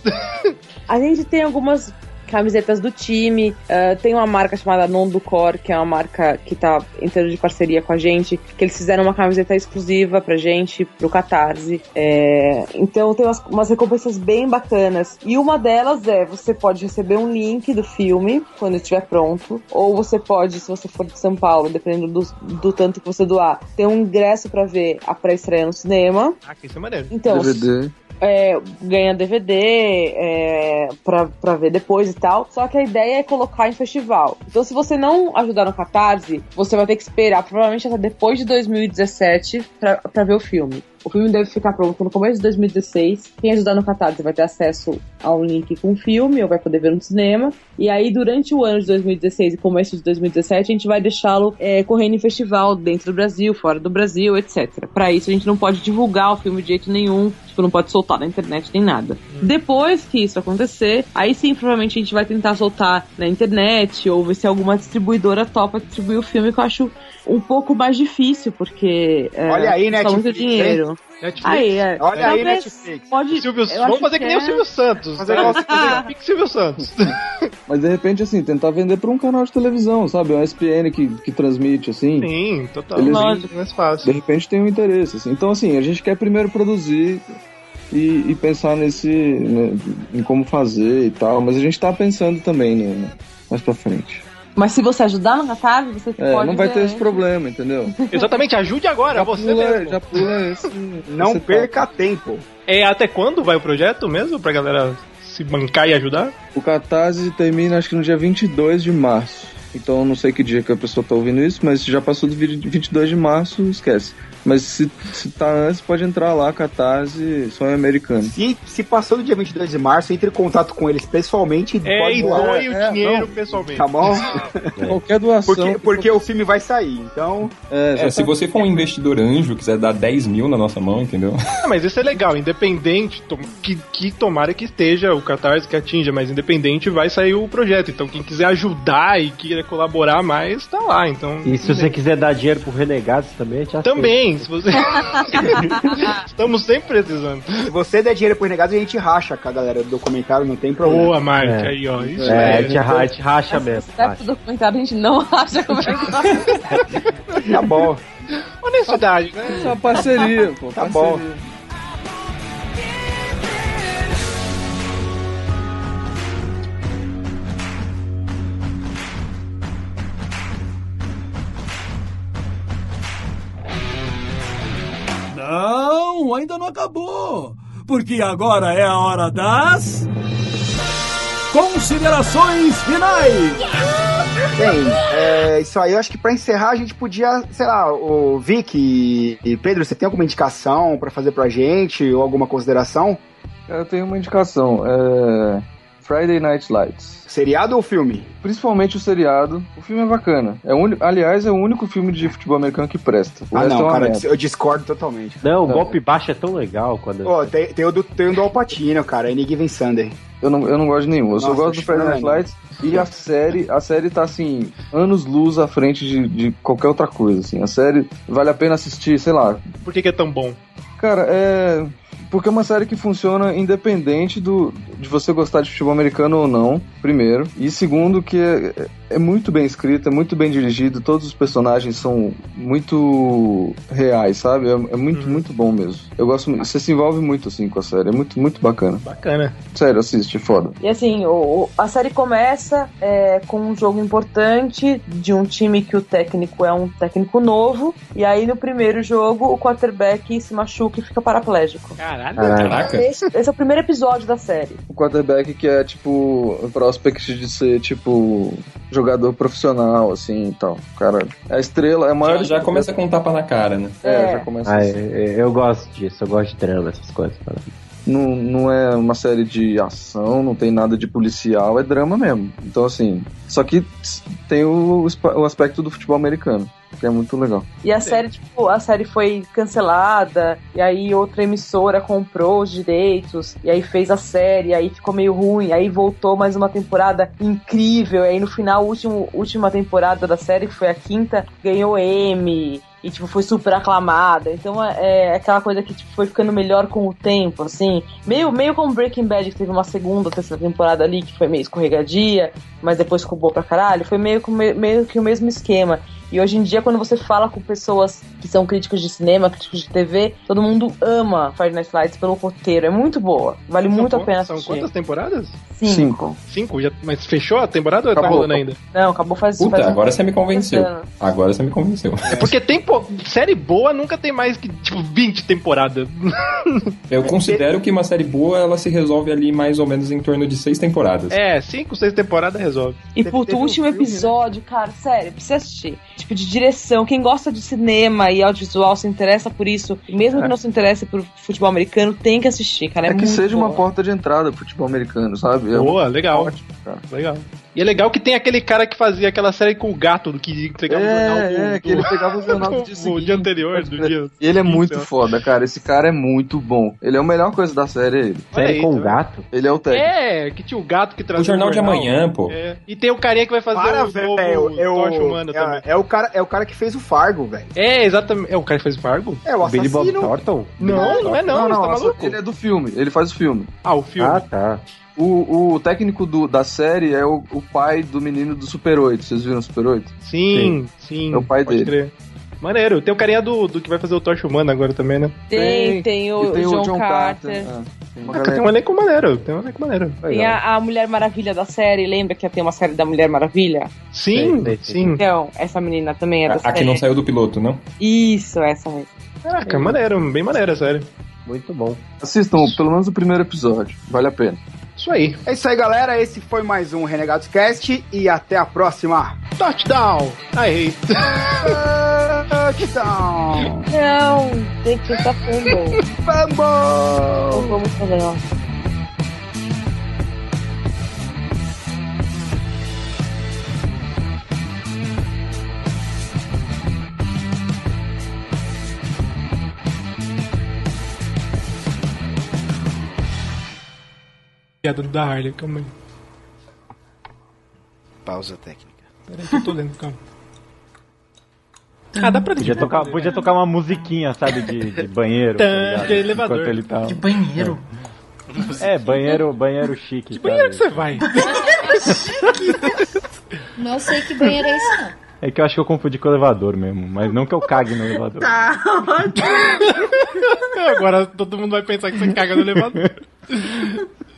N: A gente tem algumas camisetas do time, ah, tem uma marca chamada Non do Cor, que é uma marca que tá entrando de parceria com a gente, que eles fizeram uma camiseta exclusiva pra gente, pro Catarse. É, então tem umas, umas recompensas bem bacanas. E uma delas é, você pode receber um link do filme, quando estiver pronto, ou você pode, se você for de São Paulo, dependendo do, do tanto que você doar, ter um ingresso pra ver a pré-estreia no cinema.
A: Ah, que isso é maneiro.
N: Então,
H: DVD.
N: é, ganha DVD é, pra, pra ver depois e tal. Só que a ideia é colocar em festival. Então, se você não ajudar no Catarse, você vai ter que esperar provavelmente até depois de 2017 pra, pra ver o filme. O filme deve ficar pronto no começo de 2016. Quem ajudar no Catarse vai ter acesso ao link com o filme ou vai poder ver no cinema. E aí, durante o ano de 2016 e começo de 2017, a gente vai deixá-lo é, correndo em festival dentro do Brasil, fora do Brasil, etc. Pra isso, a gente não pode divulgar o filme de jeito nenhum. Tipo, não pode soltar na internet nem nada. Depois que isso acontecer, aí sim, provavelmente a gente vai tentar soltar na internet ou ver se alguma distribuidora topa distribuir o filme, que eu acho um pouco mais difícil, porque. é,
E: Olha aí,
N: custa muito
E: Netflix,
A: Netflix.
N: Aí, é.
E: Olha aí,
N: Talvez
E: Netflix.
N: Pode,
A: Silvio, vamos fazer que, nem o
N: é-
A: Silvio Santos.
E: Fazer igual-
A: Pique Silvio Santos.
H: Mas de repente, assim, tentar vender pra um canal de televisão, sabe? Um SPN que, que transmite, assim.
A: Sim, total.
H: Eles-
A: mais
H: De
A: fácil.
H: repente tem um interesse, assim. Então, assim, a gente quer primeiro produzir e, e pensar nesse. né, em como fazer e tal. Mas a gente tá pensando também, né? Mais pra frente.
N: Mas se você ajudar no Catarse, você
H: É,
N: pode.
H: não vai ter esse problema, entendeu?
A: Exatamente, ajude agora, você
H: pula,
A: mesmo.
H: já pula esse.
E: Não
H: esse
E: perca tempo.
A: É até quando vai o projeto mesmo, pra galera se bancar e ajudar?
H: O Catarse termina acho que no dia 22 de março. Então eu não sei que dia que a pessoa tá ouvindo isso, mas já passou do 22 de março, esquece. Mas se, se tá antes, pode entrar lá, Catarse, sonho americano.
E: Se, se passou do dia 22 de março, entre em contato com eles pessoalmente e
A: É,
E: pode
A: e
E: doar.
A: doe o
E: É,
A: dinheiro
E: não,
A: pessoalmente.
E: Tá bom?
H: Qualquer doação.
E: Porque, porque o filme vai sair, então.
F: É, se você for um investidor anjo, quiser dar 10 mil na nossa mão, entendeu?
A: Ah, mas isso é legal, independente, tom- que, que tomara que esteja o Catarse que atinja, mas independente vai sair o projeto. Então quem quiser ajudar e queira colaborar mais, tá lá. Então.
G: E se você quiser dar dinheiro pro Renegados também, a gente
A: Também, se você. Estamos sempre precisando.
E: Se você der dinheiro pro renegado, a gente racha com a galera do documentário, não tem problema.
A: Boa, Mark,
G: É.
A: aí, ó. Isso
G: É,
A: é.
G: a gente, ra- a gente racha mesmo.
N: Certo do documentário a gente não acha como é que
E: Tá bom.
A: Honestidade, né?
H: Essa parceria, pô.
E: Tá
H: parceria.
E: bom.
D: Não, ainda não acabou. Porque agora é a hora das. Considerações finais!
E: Bem, é, isso aí eu acho que pra encerrar a gente podia, sei lá, o Vic e, e Pedro, você tem alguma indicação pra fazer pra gente ou alguma consideração?
H: Eu tenho uma indicação. É... Friday Night Lights.
E: Seriado ou filme?
H: Principalmente o seriado. O filme é bacana. É o uni- Aliás, é o único filme de futebol americano que presta. O
E: ah,
H: resto é
E: não,
H: uma
E: cara,
H: merda.
E: eu discordo totalmente.
G: Não, o golpe baixo é tão legal quando.
E: Pô, tem, tem o do, tem o do Alpatino, cara, Any Given Sunday.
H: Eu não, eu não gosto de nenhum. Eu só
E: Nossa,
H: gosto do Friday Night. Lights. E a série, a série tá assim, anos luz à frente de, de qualquer outra coisa. Assim. A série vale a pena assistir, sei lá.
A: Por que, que é tão bom?
H: Cara, é. Porque é uma série que funciona independente do, de você gostar de futebol americano ou não, primeiro. E segundo, que é, é muito bem escrita, é muito bem dirigido, todos os personagens são muito reais, sabe? É, é muito, muito bom mesmo. Eu gosto muito. Você se envolve muito assim com a série, é muito, muito bacana.
A: Bacana.
H: Sério, assiste, foda.
N: E assim, o- a série começa é, com um jogo importante de um time que o técnico é um técnico novo. E aí no primeiro jogo o quarterback se machuca e fica paraplégico.
A: Caralho.
F: Caraca.
N: Esse, esse é o primeiro episódio da série.
H: O quarterback que é, tipo, o prospect de ser, tipo, jogador profissional, assim e tal. Cara, é a estrela, é maior.
F: Já, já começa com um tapa na cara, né?
H: É,
N: É.
H: já começa
G: Ah,
H: assim.
G: eu gosto disso, eu gosto de drama, essas coisas. cara.
H: Não, não é uma série de ação, não tem nada de policial, é drama mesmo. Então, assim. Só que tem o, o aspecto do futebol americano, que é muito legal.
N: E a série, tipo, a série foi cancelada, e aí outra emissora comprou os direitos, e aí fez a série, aí ficou meio ruim, aí voltou mais uma temporada incrível, e aí no final, a última temporada da série, que foi a quinta, ganhou Emmy. E, tipo, foi super aclamada. Então, é, é aquela coisa que, tipo, foi ficando melhor com o tempo, assim. Meio, meio como Breaking Bad, que teve uma segunda, terceira temporada ali, que foi meio escorregadia, mas depois ficou pra caralho. Foi meio, meio que o mesmo esquema. E hoje em dia, quando você fala com pessoas que são críticos de cinema, críticos de TV, todo mundo ama Friday Night Lights pelo roteiro. É muito boa. Vale muito a
A: São
N: pena
A: quantas- São
N: assistir.
A: quantas temporadas?
N: Cinco.
A: Cinco? Já, mas fechou a temporada ou tá
H: Acabou.
A: rolando ainda?
N: Não, acabou faz
F: Puta,
N: faz um-
F: agora você me convenceu. Agora você me convenceu.
A: É porque tem pô, série boa nunca tem mais que tipo 20 temporadas.
F: Eu considero que uma série boa, ela se resolve ali mais ou menos em torno de seis temporadas.
A: É, cinco, seis temporadas resolve.
N: E puto, o
E: um
N: último
E: filme, né?
N: episódio, cara, sério, precisa assistir. Tipo, de direção. Quem gosta de cinema e audiovisual se interessa por isso, mesmo que não se interesse por futebol americano, tem que assistir, cara. É,
H: É, que seja uma
N: bom.
H: porta de entrada pro futebol americano, sabe? É
A: Boa, legal.
H: ótimo, cara.
A: Legal. E é legal que tem aquele cara que fazia aquela série com o gato, que entregava o jornal do,
H: É, é, que ele pegava o jornal do dia seguinte.
A: dia anterior, do dia.
H: E ele é muito
A: lá.
H: foda, cara. Esse cara é muito bom. Ele é a melhor coisa da série, é ele.
G: Série
A: aí,
G: com
A: tá
G: um
A: vendo?
G: gato?
H: Ele é o técnico.
A: É, que tinha o gato que trazia
F: O Jornal de Amanhã, pô.
A: É. E tem o carinha que vai fazer
E: Para,
A: o
E: velho.
A: novo
E: É, o- é, é o cara, é o cara que fez o Fargo, velho.
A: É, exatamente. É o cara que fez Fargo?
E: É o
G: Billy Bob
E: assassino.
G: Thornton?
A: Não, não é não,
H: não,
A: você tá maluco?
H: ele é do filme. Ele faz o filme.
A: Ah, o filme.
G: Ah, tá.
H: O, o técnico do- da série é o, o pai do menino do Super 8. Vocês viram o Super 8?
A: sim, sim.
H: É o pai
A: pode
H: dele.
A: crer. Maneiro. Tem o carinha do, do que vai fazer o Tocha Humana agora também, né?
N: Tem, tem o,
H: E tem
N: o John, Carter.
H: É, tem uma
A: Ah, tem um elenco maneiro. Tem um elenco maneiro.
N: Tem a, a Mulher Maravilha da série, lembra que tem uma série da Mulher Maravilha?
A: Sim,
G: sei,
A: sim.
N: Então, essa menina também é da
F: A, a
N: série.
F: que não saiu do piloto, não?
N: Isso, essa mesmo.
A: Caraca, maneiro. Bem maneiro, sério.
G: Muito bom.
H: Assistam pelo menos o primeiro episódio. Vale a pena.
A: Isso aí.
E: É isso aí, galera. Esse foi mais um Renegados Cast e até a próxima.
A: Touchdown! Hate.
E: Touchdown!
N: Não, tem que estar fumble.
E: Fumble!
N: Então vamos fazer, ó.
A: Piada da Harley, calma aí.
J: Pausa técnica.
A: Peraí que eu tô lendo, calma. Ah, dá pra
B: Podia tocar, podia tocar uma musiquinha, sabe, de, de banheiro. tá
A: de elevador.
B: Enquanto ele tá...
K: De banheiro.
B: É, banheiro, banheiro chique.
A: Que banheiro que você vai?
C: Não sei que banheiro é esse, não.
B: É que eu acho que eu confundi com o elevador mesmo, mas não que eu cague no elevador.
K: Tá.
A: Agora todo mundo vai pensar que você caga no elevador.